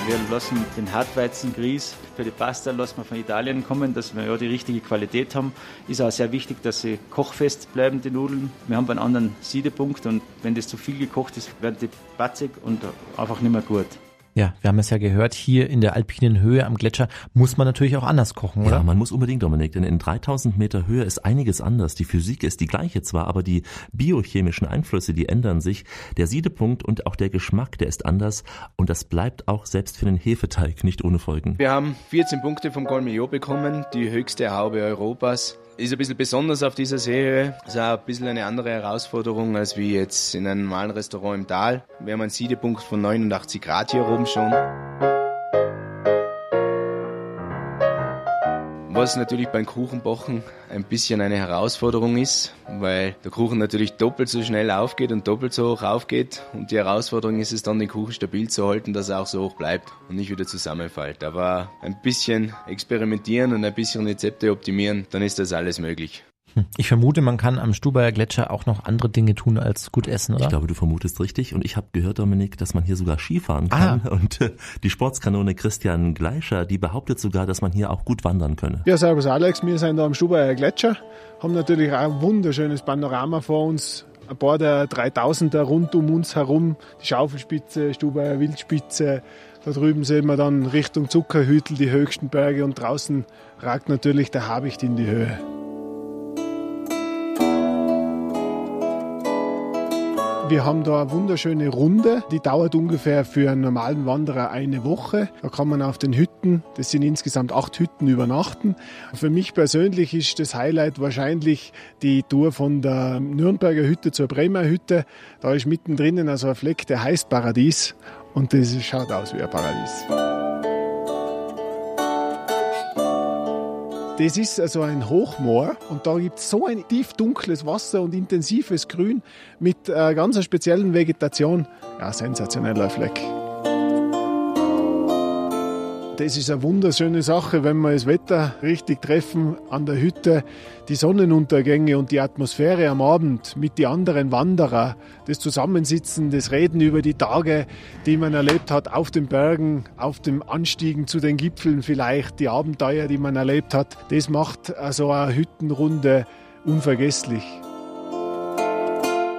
Wir lassen den Hartweizengrieß für die Pasta lassen wir von Italien kommen, dass wir ja die richtige Qualität haben. Ist auch sehr wichtig, dass sie kochfest bleiben, die Nudeln. Wir haben einen anderen Siedepunkt und wenn das zu viel gekocht ist, werden die batzig und einfach nicht mehr gut. Ja, wir haben es ja gehört, hier in der alpinen Höhe am Gletscher muss man natürlich auch anders kochen, oder? Ja, man muss unbedingt, Dominik, denn in 3000 Meter Höhe ist einiges anders. Die Physik ist die gleiche zwar, aber die biochemischen Einflüsse, die ändern sich. Der Siedepunkt und auch der Geschmack, der ist anders und das bleibt auch selbst für den Hefeteig nicht ohne Folgen. Wir haben 14 Punkte vom Colmillot bekommen, die höchste Haube Europas. Ist ein bisschen besonders auf dieser Serie. Ist auch ein bisschen eine andere Herausforderung als wie jetzt in einem normalen Restaurant im Tal. Wir haben einen Siedepunkt von 89 Grad hier oben schon. Was natürlich beim Kuchenbachen ein bisschen eine Herausforderung ist, weil der Kuchen natürlich doppelt so schnell aufgeht und doppelt so hoch aufgeht. Und die Herausforderung ist es dann, den Kuchen stabil zu halten, dass er auch so hoch bleibt und nicht wieder zusammenfällt. Aber ein bisschen experimentieren und ein bisschen Rezepte optimieren, dann ist das alles möglich. Ich vermute, man kann am Stubaier Gletscher auch noch andere Dinge tun als gut essen, oder? Ich glaube, du vermutest richtig. Und ich habe gehört, Dominik, dass man hier sogar Skifahren kann. Ah. Und äh, die Sportskanone Christian Gleischer, die behauptet sogar, dass man hier auch gut wandern könne. Ja, servus Alex, wir sind da am Stubaier Gletscher, haben natürlich auch ein wunderschönes Panorama vor uns. Ein paar der 3000er rund um uns herum, die Schaufelspitze, Stubaier Wildspitze, da drüben sehen wir dann Richtung Zuckerhütel die höchsten Berge und draußen ragt natürlich der Habicht in die Höhe. Wir haben da eine wunderschöne Runde, die dauert ungefähr für einen normalen Wanderer eine Woche. Da kann man auf den Hütten, das sind insgesamt acht Hütten, übernachten. Für mich persönlich ist das Highlight wahrscheinlich die Tour von der Nürnberger Hütte zur Bremer Hütte. Da ist mittendrin also ein Fleck, der heißt Paradies und das schaut aus wie ein Paradies. Das ist also ein Hochmoor und da gibt es so ein tief dunkles Wasser und intensives Grün mit einer ganz speziellen Vegetation. Ja, sensationeller Fleck. Das ist eine wunderschöne Sache, wenn wir das Wetter richtig treffen an der Hütte, die Sonnenuntergänge und die Atmosphäre am Abend mit den anderen Wanderern, das Zusammensitzen, das Reden über die Tage, die man erlebt hat auf den Bergen, auf dem Anstiegen zu den Gipfeln vielleicht, die Abenteuer, die man erlebt hat, das macht also eine Hüttenrunde unvergesslich.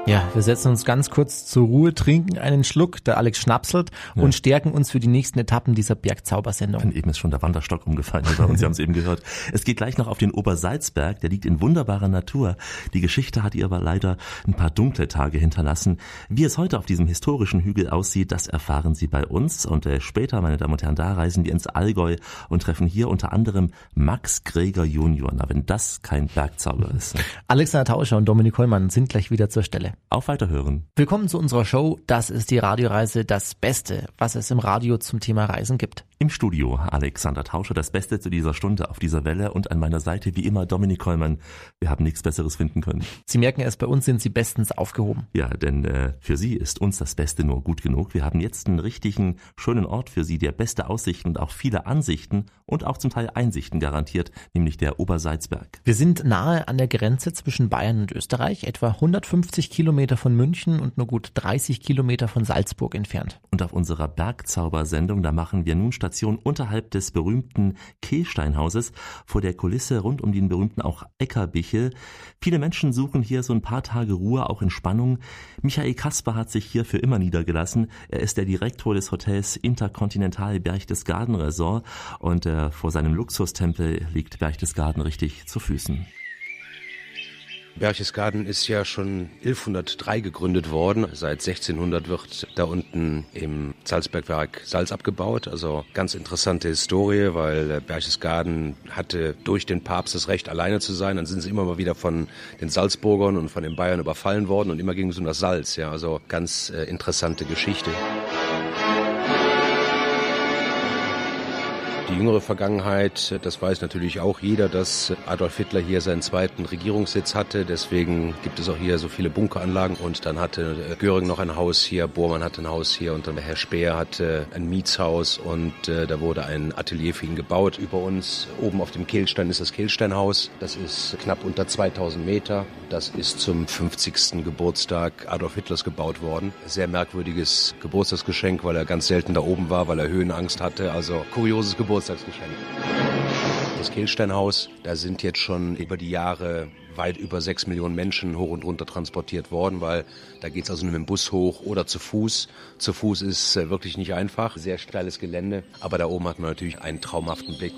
Ja, wir setzen uns ganz kurz zur Ruhe, trinken einen Schluck, der Alex schnapselt ja. und stärken uns für die nächsten Etappen dieser Bergzaubersendung. Und eben ist schon der Wanderstock umgefallen bei uns, Sie haben es eben gehört. Es geht gleich noch auf den Obersalzberg, der liegt in wunderbarer Natur. Die Geschichte hat ihr aber leider ein paar dunkle Tage hinterlassen. Wie es heute auf diesem historischen Hügel aussieht, das erfahren Sie bei uns. Und äh, später, meine Damen und Herren, da reisen wir ins Allgäu und treffen hier unter anderem Max Greger Junior. Na, wenn das kein Bergzauber ist. Ne? Alexander Tauscher und Dominik Hollmann sind gleich wieder zur Stelle. Auf Weiterhören. Willkommen zu unserer Show. Das ist die Radioreise, das Beste, was es im Radio zum Thema Reisen gibt. Im Studio Alexander Tauscher, das Beste zu dieser Stunde auf dieser Welle und an meiner Seite wie immer Dominik Kollmann. Wir haben nichts Besseres finden können. Sie merken es, bei uns sind Sie bestens aufgehoben. Ja, denn äh, für Sie ist uns das Beste nur gut genug. Wir haben jetzt einen richtigen, schönen Ort für Sie, der beste Aussichten und auch viele Ansichten und auch zum Teil Einsichten garantiert, nämlich der Obersalzberg. Wir sind nahe an der Grenze zwischen Bayern und Österreich, etwa 150 Kilometer von München und nur gut 30 Kilometer von Salzburg entfernt. Und auf unserer Bergzaubersendung, da machen wir nun statt Station unterhalb des berühmten Kehlsteinhauses, vor der Kulisse rund um den berühmten auch Eckerbichel. Viele Menschen suchen hier so ein paar Tage Ruhe, auch Entspannung. Michael Kasper hat sich hier für immer niedergelassen. Er ist der Direktor des Hotels Intercontinental Berchtesgaden Resort und äh, vor seinem Luxustempel liegt Berchtesgaden richtig zu Füßen. Berchtesgaden ist ja schon 1103 gegründet worden. Seit 1600 wird da unten im Salzbergwerk Salz abgebaut. Also ganz interessante Historie, weil Berchtesgaden hatte durch den Papst das Recht, alleine zu sein. Dann sind sie immer mal wieder von den Salzburgern und von den Bayern überfallen worden und immer ging es um das Salz. Ja, also ganz äh, interessante Geschichte. Die jüngere Vergangenheit, das weiß natürlich auch jeder, dass Adolf Hitler hier seinen zweiten Regierungssitz hatte. Deswegen gibt es auch hier so viele Bunkeranlagen. Und dann hatte Göring noch ein Haus hier, Bormann hatte ein Haus hier und dann Herr Speer hatte ein Mietshaus und äh, da wurde ein Atelier für ihn gebaut. Über uns oben auf dem Kehlstein ist das Kehlsteinhaus. Das ist knapp unter 2000 Meter. Das ist zum 50. Geburtstag Adolf Hitlers gebaut worden. Sehr merkwürdiges Geburtstagsgeschenk, weil er ganz selten da oben war, weil er Höhenangst hatte. Also kurioses Geburtstagsgeschenk. Das Kehlsteinhaus, da sind jetzt schon über die Jahre weit über sechs Millionen Menschen hoch und runter transportiert worden, weil da geht es also nur mit dem Bus hoch oder zu Fuß. Zu Fuß ist äh, wirklich nicht einfach, sehr steiles Gelände, aber da oben hat man natürlich einen traumhaften Blick.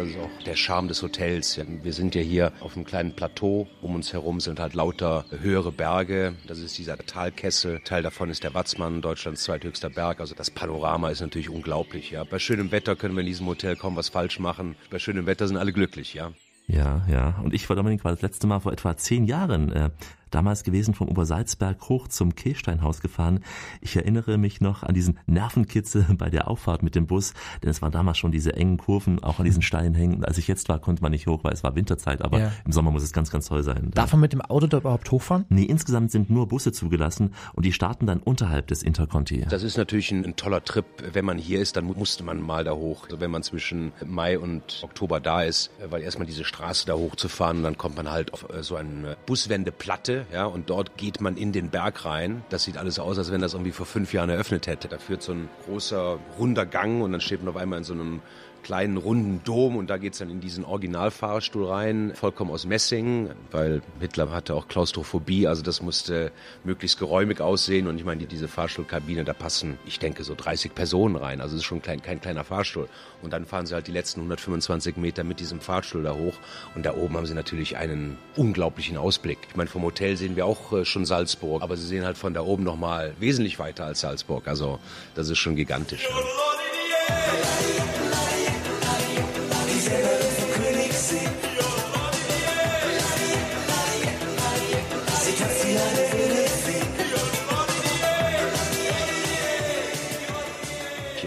Das ist auch der Charme des Hotels. Wir sind ja hier auf einem kleinen Plateau. Um uns herum sind halt lauter höhere Berge. Das ist dieser Talkessel. Teil davon ist der Watzmann, Deutschlands zweithöchster Berg. Also das Panorama ist natürlich unglaublich. Ja. Bei schönem Wetter können wir in diesem Hotel kaum was falsch machen. Bei schönem Wetter sind alle glücklich. Ja. Ja, ja. Und ich war Dominik war das letzte Mal vor etwa zehn Jahren äh, damals gewesen vom Obersalzberg hoch zum Kehlsteinhaus gefahren. Ich erinnere mich noch an diesen Nervenkitzel bei der Auffahrt mit dem Bus, denn es waren damals schon diese engen Kurven, auch an diesen Steinen hängen. Und als ich jetzt war, konnte man nicht hoch, weil es war Winterzeit, aber ja. im Sommer muss es ganz, ganz toll sein. Darf man mit dem Auto da überhaupt hochfahren? Nee, insgesamt sind nur Busse zugelassen und die starten dann unterhalb des Interconti. Das ist natürlich ein, ein toller Trip. Wenn man hier ist, dann musste man mal da hoch. Also wenn man zwischen Mai und Oktober da ist, weil erstmal diese Straße da hochzufahren, dann kommt man halt auf äh, so eine Buswendeplatte ja, und dort geht man in den Berg rein. Das sieht alles aus, als wenn das irgendwie vor fünf Jahren eröffnet hätte. Da führt so ein großer, runder Gang und dann steht man auf einmal in so einem kleinen runden Dom und da geht's dann in diesen Originalfahrstuhl rein, vollkommen aus Messing, weil Hitler hatte auch Klaustrophobie, also das musste möglichst geräumig aussehen und ich meine, diese Fahrstuhlkabine, da passen, ich denke, so 30 Personen rein, also es ist schon kein, kein kleiner Fahrstuhl. Und dann fahren sie halt die letzten 125 Meter mit diesem Fahrstuhl da hoch und da oben haben sie natürlich einen unglaublichen Ausblick. Ich meine, vom Hotel sehen wir auch äh, schon Salzburg, aber sie sehen halt von da oben nochmal wesentlich weiter als Salzburg, also das ist schon gigantisch. Ja.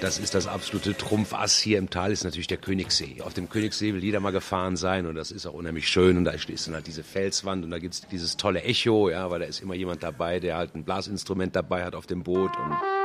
Das ist das absolute Trumpfass hier im Tal, ist natürlich der Königssee. Auf dem Königssee will jeder mal gefahren sein und das ist auch unheimlich schön und da ist dann halt diese Felswand und da gibt es dieses tolle Echo, ja, weil da ist immer jemand dabei, der halt ein Blasinstrument dabei hat auf dem Boot und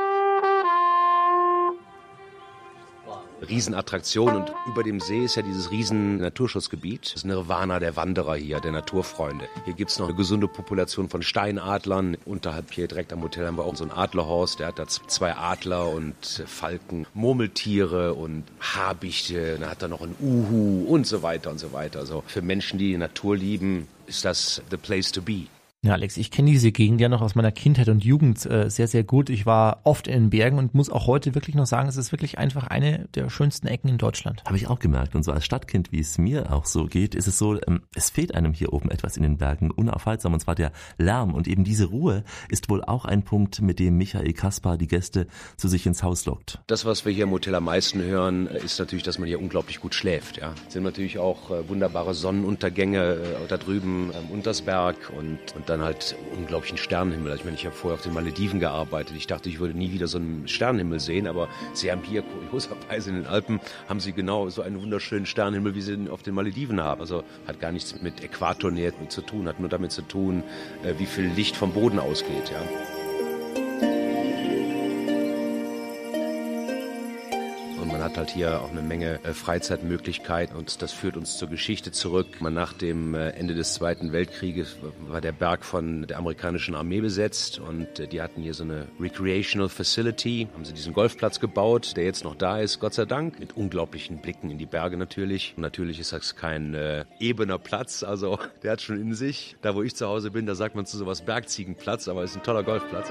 Riesenattraktion und über dem See ist ja dieses riesen Naturschutzgebiet. Das Nirvana der Wanderer hier, der Naturfreunde. Hier gibt's noch eine gesunde Population von Steinadlern. Unterhalb hier direkt am Hotel haben wir auch so ein Adlerhorst. Der hat da zwei Adler und Falken, Murmeltiere und Habichte. Da hat er noch ein Uhu und so weiter und so weiter. Also für Menschen, die die Natur lieben, ist das the place to be. Ja, Alex, ich kenne diese Gegend ja noch aus meiner Kindheit und Jugend äh, sehr, sehr gut. Ich war oft in den Bergen und muss auch heute wirklich noch sagen, es ist wirklich einfach eine der schönsten Ecken in Deutschland. Habe ich auch gemerkt. Und so als Stadtkind, wie es mir auch so geht, ist es so, ähm, es fehlt einem hier oben etwas in den Bergen, unaufhaltsam, und zwar der Lärm. Und eben diese Ruhe ist wohl auch ein Punkt, mit dem Michael Kaspar die Gäste zu sich ins Haus lockt. Das, was wir hier im Hotel am meisten hören, ist natürlich, dass man hier unglaublich gut schläft. Ja. Es sind natürlich auch äh, wunderbare Sonnenuntergänge äh, da drüben am Untersberg und, und dann halt unglaublichen Sternenhimmel. Ich meine, ich habe vorher auf den Malediven gearbeitet. Ich dachte, ich würde nie wieder so einen Sternenhimmel sehen, aber sie haben hier kurioserweise in den Alpen haben sie genau so einen wunderschönen Sternenhimmel, wie sie ihn auf den Malediven haben. Also hat gar nichts mit Äquatornähe zu tun, hat nur damit zu tun, äh, wie viel Licht vom Boden ausgeht. Ja. Man hat halt hier auch eine Menge äh, Freizeitmöglichkeiten und das führt uns zur Geschichte zurück. Nach dem äh, Ende des Zweiten Weltkrieges war der Berg von der amerikanischen Armee besetzt und äh, die hatten hier so eine Recreational Facility, haben sie diesen Golfplatz gebaut, der jetzt noch da ist, Gott sei Dank, mit unglaublichen Blicken in die Berge natürlich. Und natürlich ist das kein äh, ebener Platz, also der hat schon in sich. Da, wo ich zu Hause bin, da sagt man zu sowas Bergziegenplatz, aber es ist ein toller Golfplatz.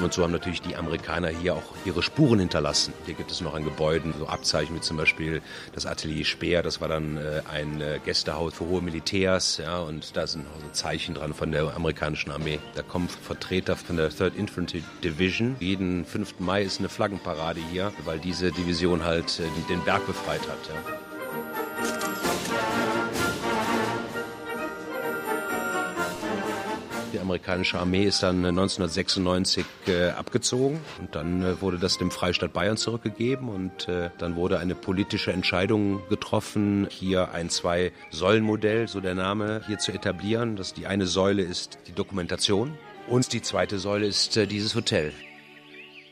Und so haben natürlich die Amerikaner hier auch ihre Spuren hinterlassen. Hier gibt es noch an Gebäuden so Abzeichen wie zum Beispiel das Atelier Speer. Das war dann äh, ein äh, Gästehaus für hohe Militärs. Ja, und da sind auch so Zeichen dran von der amerikanischen Armee. Da kommen Vertreter von der 3rd Infantry Division. Jeden 5. Mai ist eine Flaggenparade hier, weil diese Division halt äh, den Berg befreit hat. Ja. Die amerikanische Armee ist dann 1996 äh, abgezogen und dann äh, wurde das dem Freistaat Bayern zurückgegeben und äh, dann wurde eine politische Entscheidung getroffen, hier ein Zwei-Säulen-Modell, so der Name, hier zu etablieren. Das die eine Säule ist die Dokumentation und die zweite Säule ist äh, dieses Hotel.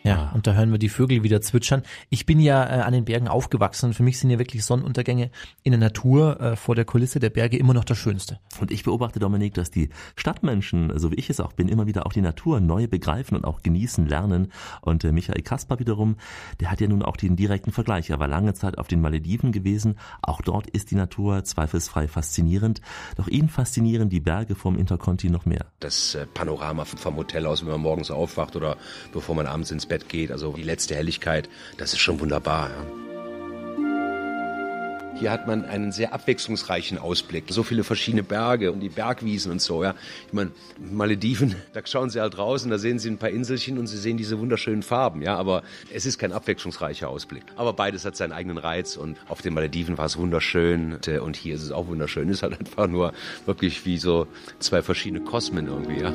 Ja, und da hören wir die Vögel wieder zwitschern. Ich bin ja äh, an den Bergen aufgewachsen und für mich sind ja wirklich Sonnenuntergänge in der Natur äh, vor der Kulisse der Berge immer noch das Schönste. Und ich beobachte, Dominik, dass die Stadtmenschen, so wie ich es auch bin, immer wieder auch die Natur neu begreifen und auch genießen lernen. Und äh, Michael Kasper wiederum, der hat ja nun auch den direkten Vergleich. Er war lange Zeit auf den Malediven gewesen. Auch dort ist die Natur zweifelsfrei faszinierend. Doch ihn faszinieren die Berge vom Interconti noch mehr. Das äh, Panorama vom Hotel aus, wenn man morgens aufwacht oder bevor man abends ins Bett geht, also die letzte Helligkeit, das ist schon wunderbar. Ja. Hier hat man einen sehr abwechslungsreichen Ausblick. So viele verschiedene Berge und die Bergwiesen und so. Ja. Ich meine, Malediven, da schauen Sie halt draußen, da sehen Sie ein paar Inselchen und Sie sehen diese wunderschönen Farben. Ja, aber es ist kein abwechslungsreicher Ausblick. Aber beides hat seinen eigenen Reiz und auf den Malediven war es wunderschön und hier ist es auch wunderschön. Es ist halt einfach nur wirklich wie so zwei verschiedene Kosmen irgendwie. Ja.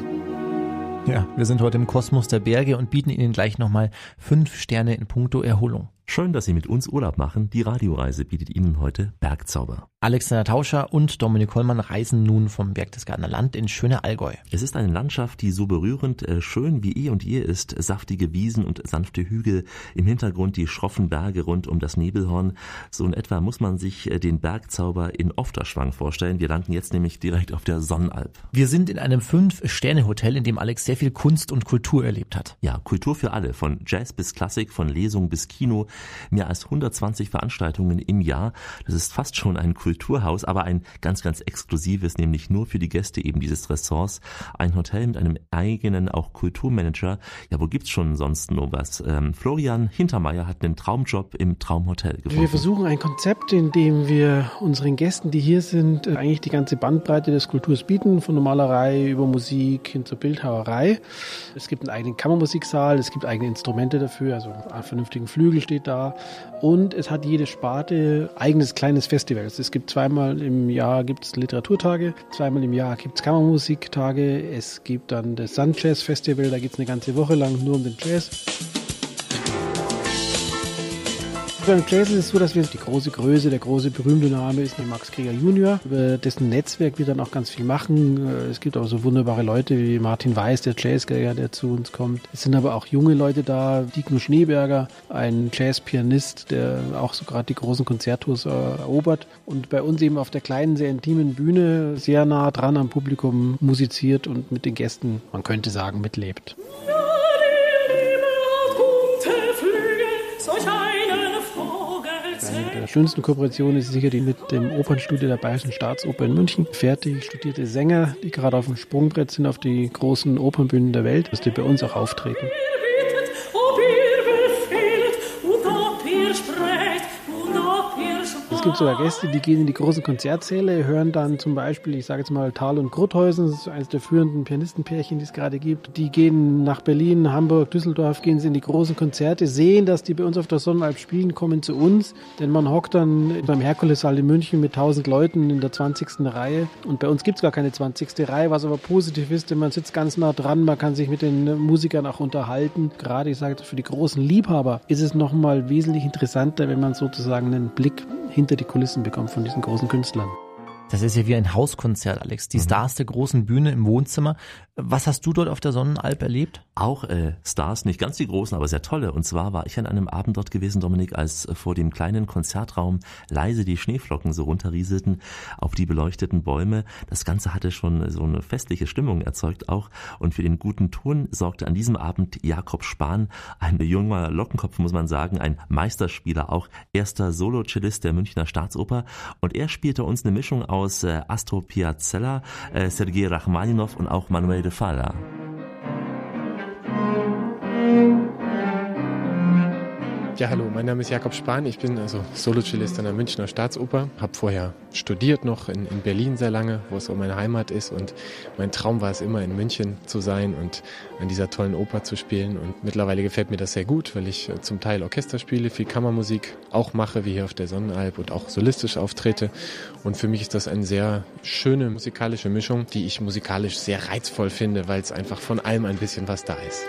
Ja, wir sind heute im Kosmos der Berge und bieten Ihnen gleich nochmal fünf Sterne in puncto Erholung. Schön, dass Sie mit uns Urlaub machen. Die Radioreise bietet Ihnen heute Bergzauber. Alexander Tauscher und Dominik Hollmann reisen nun vom Berchtesgadener Land in schöne Allgäu. Es ist eine Landschaft, die so berührend äh, schön wie eh und je ist. Saftige Wiesen und sanfte Hügel, im Hintergrund die schroffen Berge rund um das Nebelhorn. So in etwa muss man sich äh, den Bergzauber in Ofterschwang vorstellen. Wir landen jetzt nämlich direkt auf der Sonnenalp. Wir sind in einem Fünf-Sterne-Hotel, in dem Alex sehr viel Kunst und Kultur erlebt hat. Ja, Kultur für alle, von Jazz bis Klassik, von Lesung bis Kino. Mehr als 120 Veranstaltungen im Jahr. Das ist fast schon ein Kulturhaus, aber ein ganz, ganz exklusives, nämlich nur für die Gäste eben dieses Ressorts. Ein Hotel mit einem eigenen auch Kulturmanager. Ja, wo gibt's schon sonst noch was? Ähm, Florian Hintermeier hat einen Traumjob im Traumhotel gefunden. Wir versuchen ein Konzept, in dem wir unseren Gästen, die hier sind, eigentlich die ganze Bandbreite des Kulturs bieten, von der Malerei über Musik hin zur Bildhauerei. Es gibt einen eigenen Kammermusiksaal, es gibt eigene Instrumente dafür, also einen vernünftigen Flügel steht da und es hat jede Sparte eigenes kleines Festival. Es gibt zweimal im Jahr gibt's Literaturtage, zweimal im Jahr gibt es Kammermusiktage, es gibt dann das Sandjazz Festival, da geht es eine ganze Woche lang nur um den Jazz. Beim Jazz ist es so, dass wir die große Größe, der große berühmte Name ist Max Krieger Junior, über dessen Netzwerk wir dann auch ganz viel machen. Es gibt auch so wunderbare Leute wie Martin Weiß, der Jazzgeiger, der zu uns kommt. Es sind aber auch junge Leute da, Digno Schneeberger, ein Jazzpianist, der auch so gerade die großen Konzertos erobert und bei uns eben auf der kleinen, sehr intimen Bühne sehr nah dran am Publikum musiziert und mit den Gästen, man könnte sagen, mitlebt. Eine der schönsten Kooperationen ist sicher die mit dem Opernstudio der Bayerischen Staatsoper in München. Fertig studierte Sänger, die gerade auf dem Sprungbrett sind auf die großen Opernbühnen der Welt, dass die bei uns auch auftreten. Es gibt sogar Gäste, die gehen in die großen Konzertsäle, hören dann zum Beispiel, ich sage jetzt mal Thal und Grotthäusen, das ist eines der führenden Pianistenpärchen, die es gerade gibt. Die gehen nach Berlin, Hamburg, Düsseldorf, gehen sie in die großen Konzerte, sehen, dass die bei uns auf der Sonnenalp spielen, kommen zu uns, denn man hockt dann beim Herkulessaal in München mit 1000 Leuten in der 20. Reihe und bei uns gibt es gar keine 20. Reihe, was aber positiv ist, denn man sitzt ganz nah dran, man kann sich mit den Musikern auch unterhalten. Gerade, ich sage für die großen Liebhaber ist es nochmal wesentlich interessanter, wenn man sozusagen einen Blick hinter die Kulissen bekommt von diesen großen Künstlern. Das ist ja wie ein Hauskonzert, Alex. Die mhm. Stars der großen Bühne im Wohnzimmer. Was hast du dort auf der Sonnenalp erlebt? Auch äh, Stars, nicht ganz die großen, aber sehr tolle. Und zwar war ich an einem Abend dort gewesen, Dominik, als äh, vor dem kleinen Konzertraum leise die Schneeflocken so runterrieselten auf die beleuchteten Bäume. Das Ganze hatte schon so eine festliche Stimmung erzeugt auch. Und für den guten Ton sorgte an diesem Abend Jakob Spahn, ein junger Lockenkopf, muss man sagen, ein Meisterspieler auch, erster Solo-Cellist der Münchner Staatsoper. Und er spielte uns eine Mischung aus äh, Astro Piazzolla, äh, Sergei Rachmaninov und auch Manuel de Falla. Ja, hallo, mein Name ist Jakob Spahn. Ich bin also Solo-Cellist an der Münchner Staatsoper. Habe vorher studiert noch in, in, Berlin sehr lange, wo es auch meine Heimat ist. Und mein Traum war es immer, in München zu sein und an dieser tollen Oper zu spielen. Und mittlerweile gefällt mir das sehr gut, weil ich äh, zum Teil Orchester spiele, viel Kammermusik auch mache, wie hier auf der Sonnenalp und auch solistisch auftrete. Und für mich ist das eine sehr schöne musikalische Mischung, die ich musikalisch sehr reizvoll finde, weil es einfach von allem ein bisschen was da ist.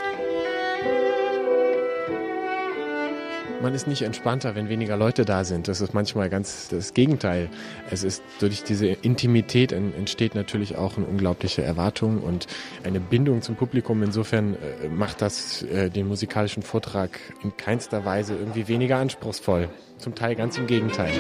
Man ist nicht entspannter, wenn weniger Leute da sind. Das ist manchmal ganz das Gegenteil. Es ist durch diese Intimität entsteht natürlich auch eine unglaubliche Erwartung und eine Bindung zum Publikum. Insofern äh, macht das äh, den musikalischen Vortrag in keinster Weise irgendwie weniger anspruchsvoll. Zum Teil ganz im Gegenteil.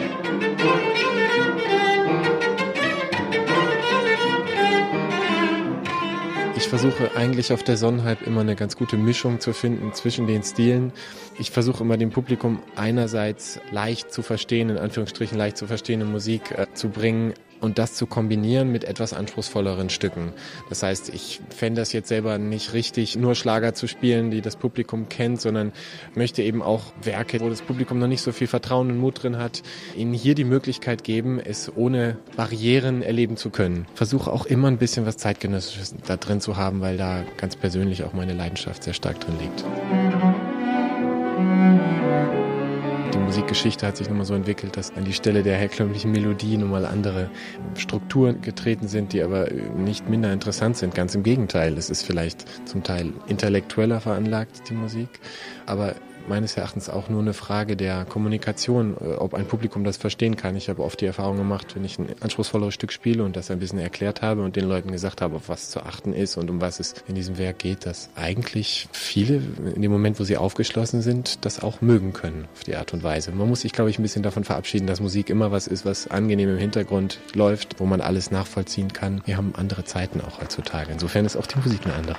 Versuche eigentlich auf der Sonnenhalb immer eine ganz gute Mischung zu finden zwischen den Stilen. Ich versuche immer dem Publikum einerseits leicht zu verstehen, in Anführungsstrichen leicht zu verstehende Musik äh, zu bringen, und das zu kombinieren mit etwas anspruchsvolleren Stücken. Das heißt, ich fände das jetzt selber nicht richtig, nur Schlager zu spielen, die das Publikum kennt, sondern möchte eben auch Werke, wo das Publikum noch nicht so viel Vertrauen und Mut drin hat, ihnen hier die Möglichkeit geben, es ohne Barrieren erleben zu können. Versuche auch immer ein bisschen was Zeitgenössisches da drin zu haben, weil da ganz persönlich auch meine Leidenschaft sehr stark drin liegt. Die Musikgeschichte hat sich nun mal so entwickelt, dass an die Stelle der herkömmlichen Melodie nun mal andere Strukturen getreten sind, die aber nicht minder interessant sind. Ganz im Gegenteil. Es ist vielleicht zum Teil intellektueller veranlagt, die Musik. Aber meines Erachtens auch nur eine Frage der Kommunikation, äh, ob ein Publikum das verstehen kann. Ich habe oft die Erfahrung gemacht, wenn ich ein anspruchsvolleres Stück spiele und das ein bisschen erklärt habe und den Leuten gesagt habe, auf was zu achten ist und um was es in diesem Werk geht, dass eigentlich viele in dem Moment, wo sie aufgeschlossen sind, das auch mögen können auf die Art und Weise. Man muss sich, glaube ich, ein bisschen davon verabschieden, dass Musik immer was ist, was angenehm im Hintergrund läuft, wo man alles nachvollziehen kann. Wir haben andere Zeiten auch heutzutage. Insofern ist auch die Musik eine andere.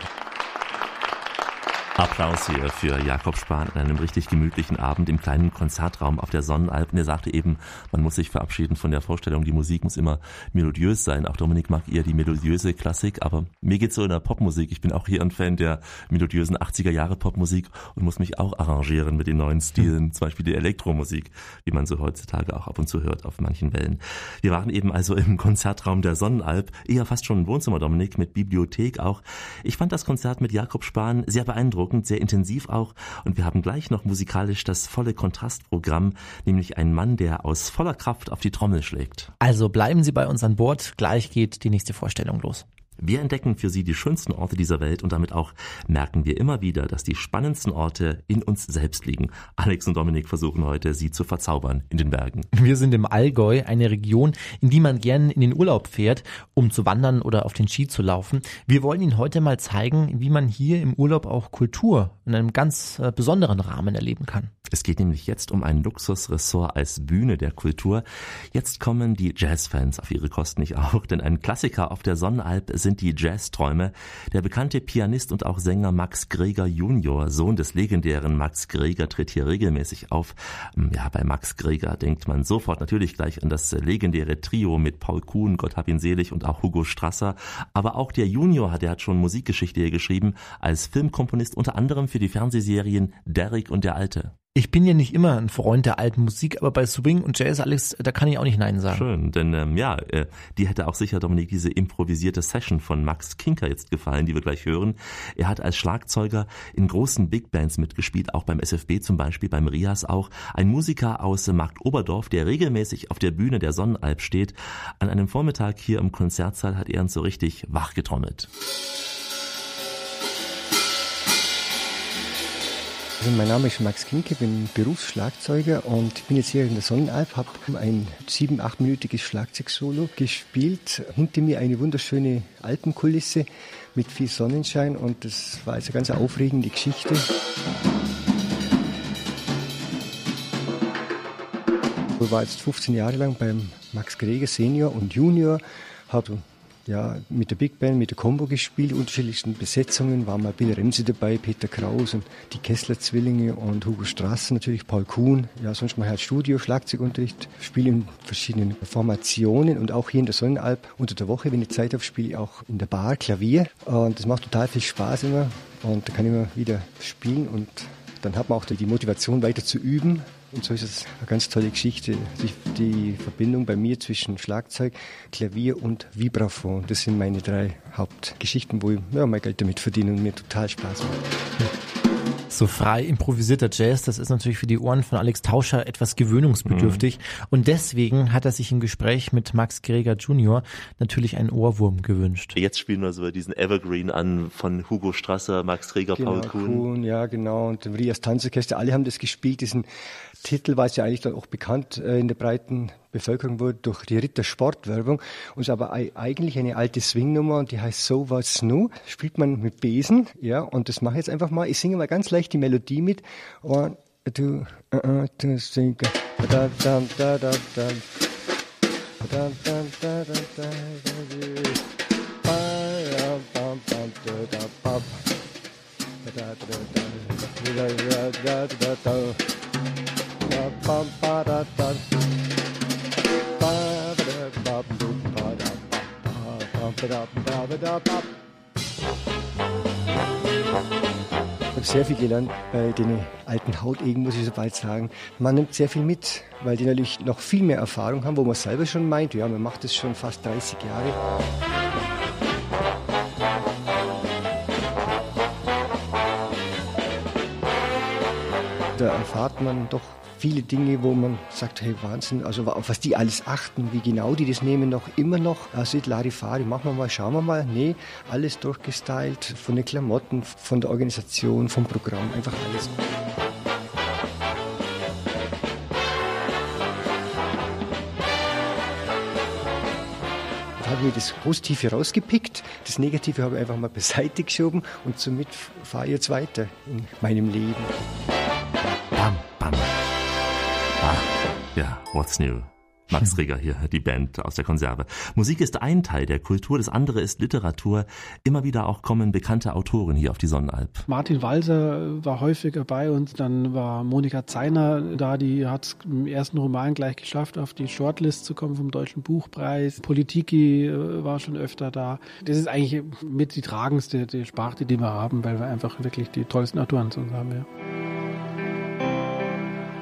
Applaus hier für Jakob Spahn an einem richtig gemütlichen Abend im kleinen Konzertraum auf der Sonnenalp. Und er sagte eben, man muss sich verabschieden von der Vorstellung, die Musik muss immer melodiös sein. Auch Dominik mag eher die melodiöse Klassik, aber mir geht's so in der Popmusik. Ich bin auch hier ein Fan der melodiösen 80er Jahre Popmusik und muss mich auch arrangieren mit den neuen Stilen, zum Beispiel die Elektromusik, wie man so heutzutage auch ab und zu hört auf manchen Wellen. Wir waren eben also im Konzertraum der Sonnenalp, eher fast schon ein Wohnzimmer, Dominik, mit Bibliothek auch. Ich fand das Konzert mit Jakob Spahn sehr beeindruckend beeindruckend, sehr intensiv auch. Und wir haben gleich noch musikalisch das volle Kontrastprogramm, nämlich ein Mann, der aus voller Kraft auf die Trommel schlägt. Also bleiben Sie bei uns an Bord. Gleich geht die nächste Vorstellung los. Wir entdecken für Sie die schönsten Orte dieser Welt und damit auch merken wir immer wieder, dass die spannendsten Orte in uns selbst liegen. Alex und Dominik versuchen heute, Sie zu verzaubern in den Bergen. Wir sind im Allgäu, eine Region, in die man gern in den Urlaub fährt, um zu wandern oder auf den Ski zu laufen. Wir wollen Ihnen heute mal zeigen, wie man hier im Urlaub auch Kultur in einem ganz äh, besonderen Rahmen erleben kann. Es geht nämlich jetzt um ein Luxusressort als Bühne der Kultur. Jetzt kommen die Jazzfans auf ihre Kosten nicht auch, denn ein Klassiker auf der Sonnenalp sind die Jazzträume. Der bekannte Pianist und auch Sänger Max Greger Junior, Sohn des legendären Max Greger, tritt hier regelmäßig auf. Hm, ja, bei Max Greger denkt man sofort natürlich gleich an das legendäre Trio mit Paul Kuhn, Gott hab ihn selig und auch Hugo Strasser. Aber auch der Junior, der hat schon Musikgeschichte hier geschrieben, als Filmkomponist unter anderem für die Fernsehserien Derrick und der Alte. Ich bin ja nicht immer ein Freund der alten Musik, aber bei Swing und Jazz, Alex, da kann ich auch nicht Nein sagen. Schön, denn ähm, ja, äh, die hätte auch sicher Dominik diese improvisierte Session von Max Kinker jetzt gefallen, die wir gleich hören. Er hat als Schlagzeuger in großen Big Bands mitgespielt, auch beim SFB zum Beispiel, beim Rias auch. Ein Musiker aus Markt Oberdorf, der regelmäßig auf der Bühne der Sonnenalp steht. An einem Vormittag hier im Konzertsaal hat er uns so richtig wachgetrommelt. Also mein Name ist Max Kinke, bin Berufsschlagzeuger und bin jetzt hier in der Sonnenalp, habe ein sieben-, achtminütiges Schlagzeugsolo gespielt. Hinter mir eine wunderschöne Alpenkulisse mit viel Sonnenschein und das war also eine ganz aufregende Geschichte. Ich war jetzt 15 Jahre lang beim Max Greger Senior und Junior, habe ja, mit der Big Band, mit der Combo gespielt, unterschiedlichsten Besetzungen, war mal Bill Remse dabei, Peter Kraus und die Kessler-Zwillinge und Hugo Strassen, natürlich Paul Kuhn. Ja, sonst mal halt Studio, Schlagzeugunterricht, spiele in verschiedenen Formationen und auch hier in der Sonnenalp unter der Woche, wenn ich Zeit habe, spiele ich auch in der Bar Klavier. Und das macht total viel Spaß immer. Und da kann ich immer wieder spielen und dann hat man auch die Motivation weiter zu üben und so ist es eine ganz tolle Geschichte. Die Verbindung bei mir zwischen Schlagzeug, Klavier und Vibraphon. Das sind meine drei Hauptgeschichten, wo ich ja, mein Geld damit verdiene und mir total Spaß macht. So frei improvisierter Jazz, das ist natürlich für die Ohren von Alex Tauscher etwas gewöhnungsbedürftig. Mhm. Und deswegen hat er sich im Gespräch mit Max Greger Jr. natürlich einen Ohrwurm gewünscht. Jetzt spielen wir so diesen Evergreen an von Hugo Strasser, Max Greger, genau, Paul Kuhn. Kuhn. Ja, genau. Und Rias Tanzorchester, alle haben das gespielt, diesen Titel, es ja eigentlich dann auch bekannt äh, in der breiten Bevölkerung wurde durch die Rittersportwerbung. Und ist aber eigentlich eine alte Swingnummer und die heißt So Was Nu. Spielt man mit Besen, ja, und das mache ich jetzt einfach mal. Ich singe mal ganz leicht die Melodie mit. One, two, uh, uh, two, sing. Da, da, da, da, da. Da, da, da, da, da, Ich habe sehr viel gelernt bei den alten Hautegen, muss ich so bald sagen. Man nimmt sehr viel mit, weil die natürlich noch viel mehr Erfahrung haben, wo man selber schon meint, ja, man macht das schon fast 30 Jahre. Da erfahrt man doch viele Dinge, wo man sagt, hey Wahnsinn, also auf was die alles achten, wie genau die das nehmen, noch immer noch. Also Larifari, machen wir mal, schauen wir mal. Nee, alles durchgestylt, von den Klamotten, von der Organisation, vom Programm, einfach alles. habe ich das Positive rausgepickt, das Negative habe ich einfach mal beiseite geschoben und somit fahre ich jetzt weiter in meinem Leben. Bam, bam. Ah, ja, what's new? Max Reger hier, die Band aus der Konserve. Musik ist ein Teil der Kultur, das andere ist Literatur. Immer wieder auch kommen bekannte Autoren hier auf die Sonnenalp. Martin Walser war häufiger bei uns, dann war Monika Zeiner da, die hat es im ersten Roman gleich geschafft, auf die Shortlist zu kommen vom Deutschen Buchpreis. Politiki äh, war schon öfter da. Das ist eigentlich mit die tragendste die Sparte, die wir haben, weil wir einfach wirklich die tollsten Autoren zu uns haben. Ja.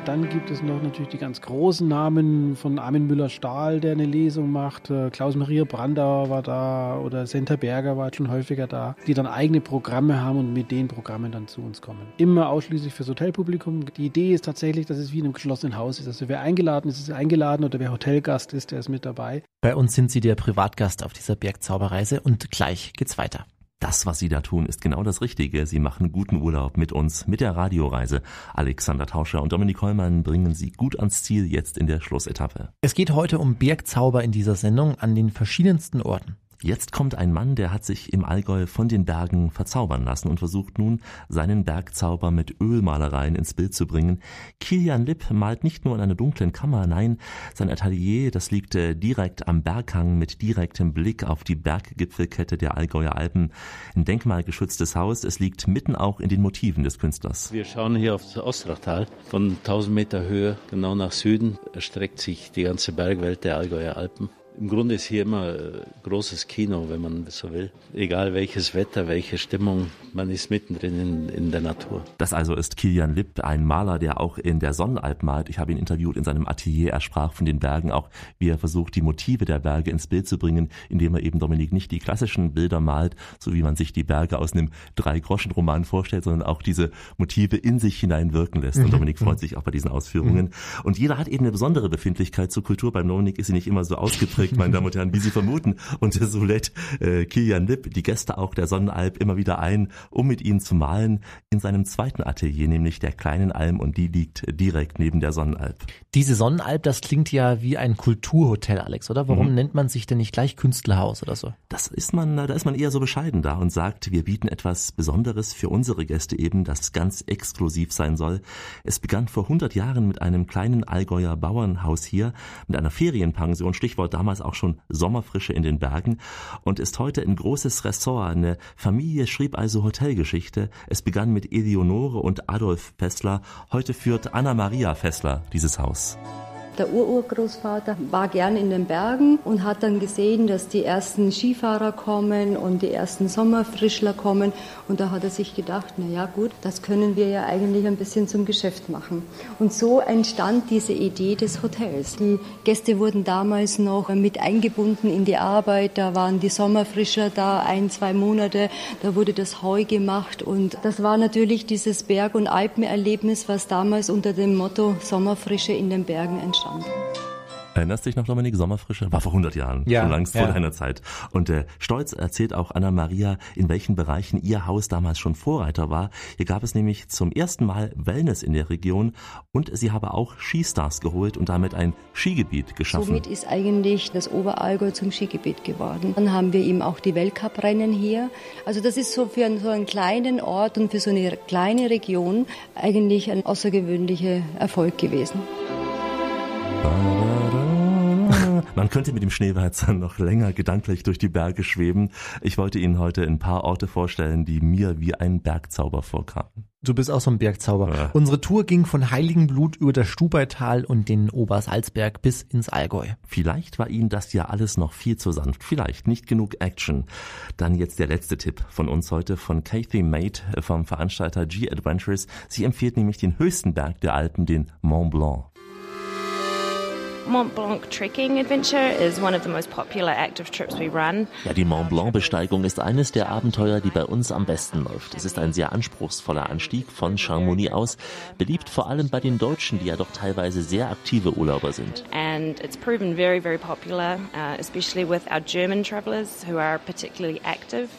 Dann gibt es noch natürlich die ganz großen Namen von Armin Müller-Stahl, der eine Lesung macht. Äh, Klaus-Maria Brandauer war da oder Senta Berger war schon häufiger da, die dann eigene Programme haben und mit den Programmen dann zu uns kommen. Immer ausschließlich fürs Hotelpublikum. Die Idee ist tatsächlich, dass es wie in einem geschlossenen Haus ist. Also wer eingeladen ist, ist eingeladen oder wer Hotelgast ist, der ist mit dabei. Bei uns sind Sie der Privatgast auf dieser Bergzauberreise und gleich geht's weiter. Das, was Sie da tun, ist genau das Richtige. Sie machen guten Urlaub mit uns, mit der Radioreise. Alexander Tauscher und Dominik Hollmann bringen Sie gut ans Ziel jetzt in der Schlussetappe. Es geht heute um Bergzauber in dieser Sendung an den verschiedensten Orten. Jetzt kommt ein Mann, der hat sich im Allgäu von den Bergen verzaubern lassen und versucht nun, seinen Bergzauber mit Ölmalereien ins Bild zu bringen. Kilian Lipp malt nicht nur in einer dunklen Kammer, nein, sein Atelier, das liegt äh, direkt am Berghang mit direktem Blick auf die Berggipfelkette der Allgäuer Alpen. Ein denkmalgeschütztes Haus, es liegt mitten auch in den Motiven des Künstlers. Wir schauen hier auf das Ostrachtal. Von 1000 Meter Höhe genau nach Süden erstreckt sich die ganze Bergwelt der Allgäuer Alpen. Im Grunde ist hier immer äh, großes Kino, wenn man so will. Egal welches Wetter, welche Stimmung, man ist mittendrin in, in der Natur. Das also ist Kilian Lipp, ein Maler, der auch in der Sonnenalp malt. Ich habe ihn interviewt in seinem Atelier. Er sprach von den Bergen, auch wie er versucht, die Motive der Berge ins Bild zu bringen, indem er eben Dominik nicht die klassischen Bilder malt, so wie man sich die Berge aus einem Drei-Groschen-Roman vorstellt, sondern auch diese Motive in sich hineinwirken lässt. Und mhm. Dominik freut sich auch bei diesen Ausführungen. Mhm. Und jeder hat eben eine besondere Befindlichkeit zur Kultur. Beim Dominik ist sie nicht immer so ausgeprägt gekriegt, meine Damen und Herren, wie Sie vermuten. Und so lädt äh, Kilian Lipp die Gäste auch der Sonnenalp immer wieder ein, um mit ihnen zu malen in seinem zweiten Atelier, nämlich der kleinen Alm und die liegt direkt neben der Sonnenalp. Diese Sonnenalp, das klingt ja wie ein Kulturhotel, Alex, oder? Warum mhm. nennt man sich denn nicht gleich Künstlerhaus oder so? Das ist man, da ist man eher so bescheiden da und sagt, wir bieten etwas Besonderes für unsere Gäste eben, das ganz exklusiv sein soll. Es begann vor 100 Jahren mit einem kleinen Allgäuer Bauernhaus hier, mit einer Ferienpension, Stichwort damals damals auch schon Sommerfrische in den Bergen und ist heute ein großes Ressort. Eine Familie schrieb also Hotelgeschichte. Es begann mit Eleonore und Adolf Fessler. Heute führt Anna Maria Fessler dieses Haus. Der Ururgroßvater war gern in den Bergen und hat dann gesehen, dass die ersten Skifahrer kommen und die ersten Sommerfrischler kommen. Und da hat er sich gedacht, na ja, gut, das können wir ja eigentlich ein bisschen zum Geschäft machen. Und so entstand diese Idee des Hotels. Die Gäste wurden damals noch mit eingebunden in die Arbeit. Da waren die Sommerfrischer da ein, zwei Monate. Da wurde das Heu gemacht. Und das war natürlich dieses Berg- und Alpenerlebnis, was damals unter dem Motto Sommerfrische in den Bergen entstand. Erinnerst dich noch, Dominik, Sommerfrische? War vor 100 Jahren, Ja, schon längst ja. vor deiner Zeit. Und äh, stolz erzählt auch Anna-Maria, in welchen Bereichen ihr Haus damals schon Vorreiter war. Hier gab es nämlich zum ersten Mal Wellness in der Region und sie habe auch Skistars geholt und damit ein Skigebiet geschaffen. Somit ist eigentlich das Oberallgäu zum Skigebiet geworden. Dann haben wir eben auch die Weltcuprennen hier. Also das ist so für einen, so einen kleinen Ort und für so eine kleine Region eigentlich ein außergewöhnlicher Erfolg gewesen. Man könnte mit dem Schneeweizer noch länger gedanklich durch die Berge schweben. Ich wollte Ihnen heute ein paar Orte vorstellen, die mir wie ein Bergzauber vorkamen. Du bist auch so ein Bergzauber. Unsere Tour ging von Heiligenblut über das Stubaital und den Obersalzberg bis ins Allgäu. Vielleicht war Ihnen das ja alles noch viel zu sanft, vielleicht nicht genug Action. Dann jetzt der letzte Tipp von uns heute von Kathy Mate vom Veranstalter G Adventures. Sie empfiehlt nämlich den höchsten Berg der Alpen, den Mont Blanc. Mont Blanc Trekking Adventure is one of the most popular active trips we run. Ja, die Mont Blanc Besteigung ist eines der Abenteuer, die bei uns am besten läuft. Es ist ein sehr anspruchsvoller Anstieg von Chamonix aus, beliebt vor allem bei den Deutschen, die ja doch teilweise sehr aktive Urlauber sind. And it's proven very, very popular, uh, especially with our German travelers who are particularly active.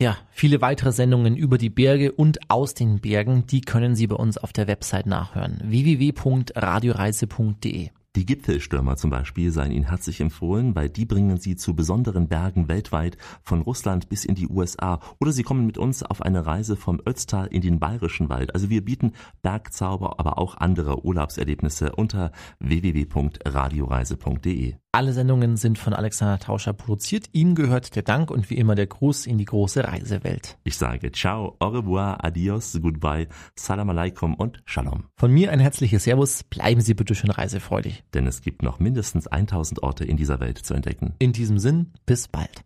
Ja, viele weitere Sendungen über die Berge und aus den Bergen, die können Sie bei uns auf der Website nachhören. www.radioreise.de Die Gipfelstürmer zum Beispiel seien Ihnen herzlich empfohlen, weil die bringen Sie zu besonderen Bergen weltweit, von Russland bis in die USA. Oder Sie kommen mit uns auf eine Reise vom Ötztal in den Bayerischen Wald. Also wir bieten Bergzauber, aber auch andere Urlaubserlebnisse unter www.radioreise.de. Alle Sendungen sind von Alexander Tauscher produziert. Ihm gehört der Dank und wie immer der Gruß in die große Reisewelt. Ich sage ciao, au revoir, adios, goodbye, salam alaikum und shalom. Von mir ein herzliches Servus. Bleiben Sie bitte schön reisefreudig. Denn es gibt noch mindestens 1000 Orte in dieser Welt zu entdecken. In diesem Sinn, bis bald.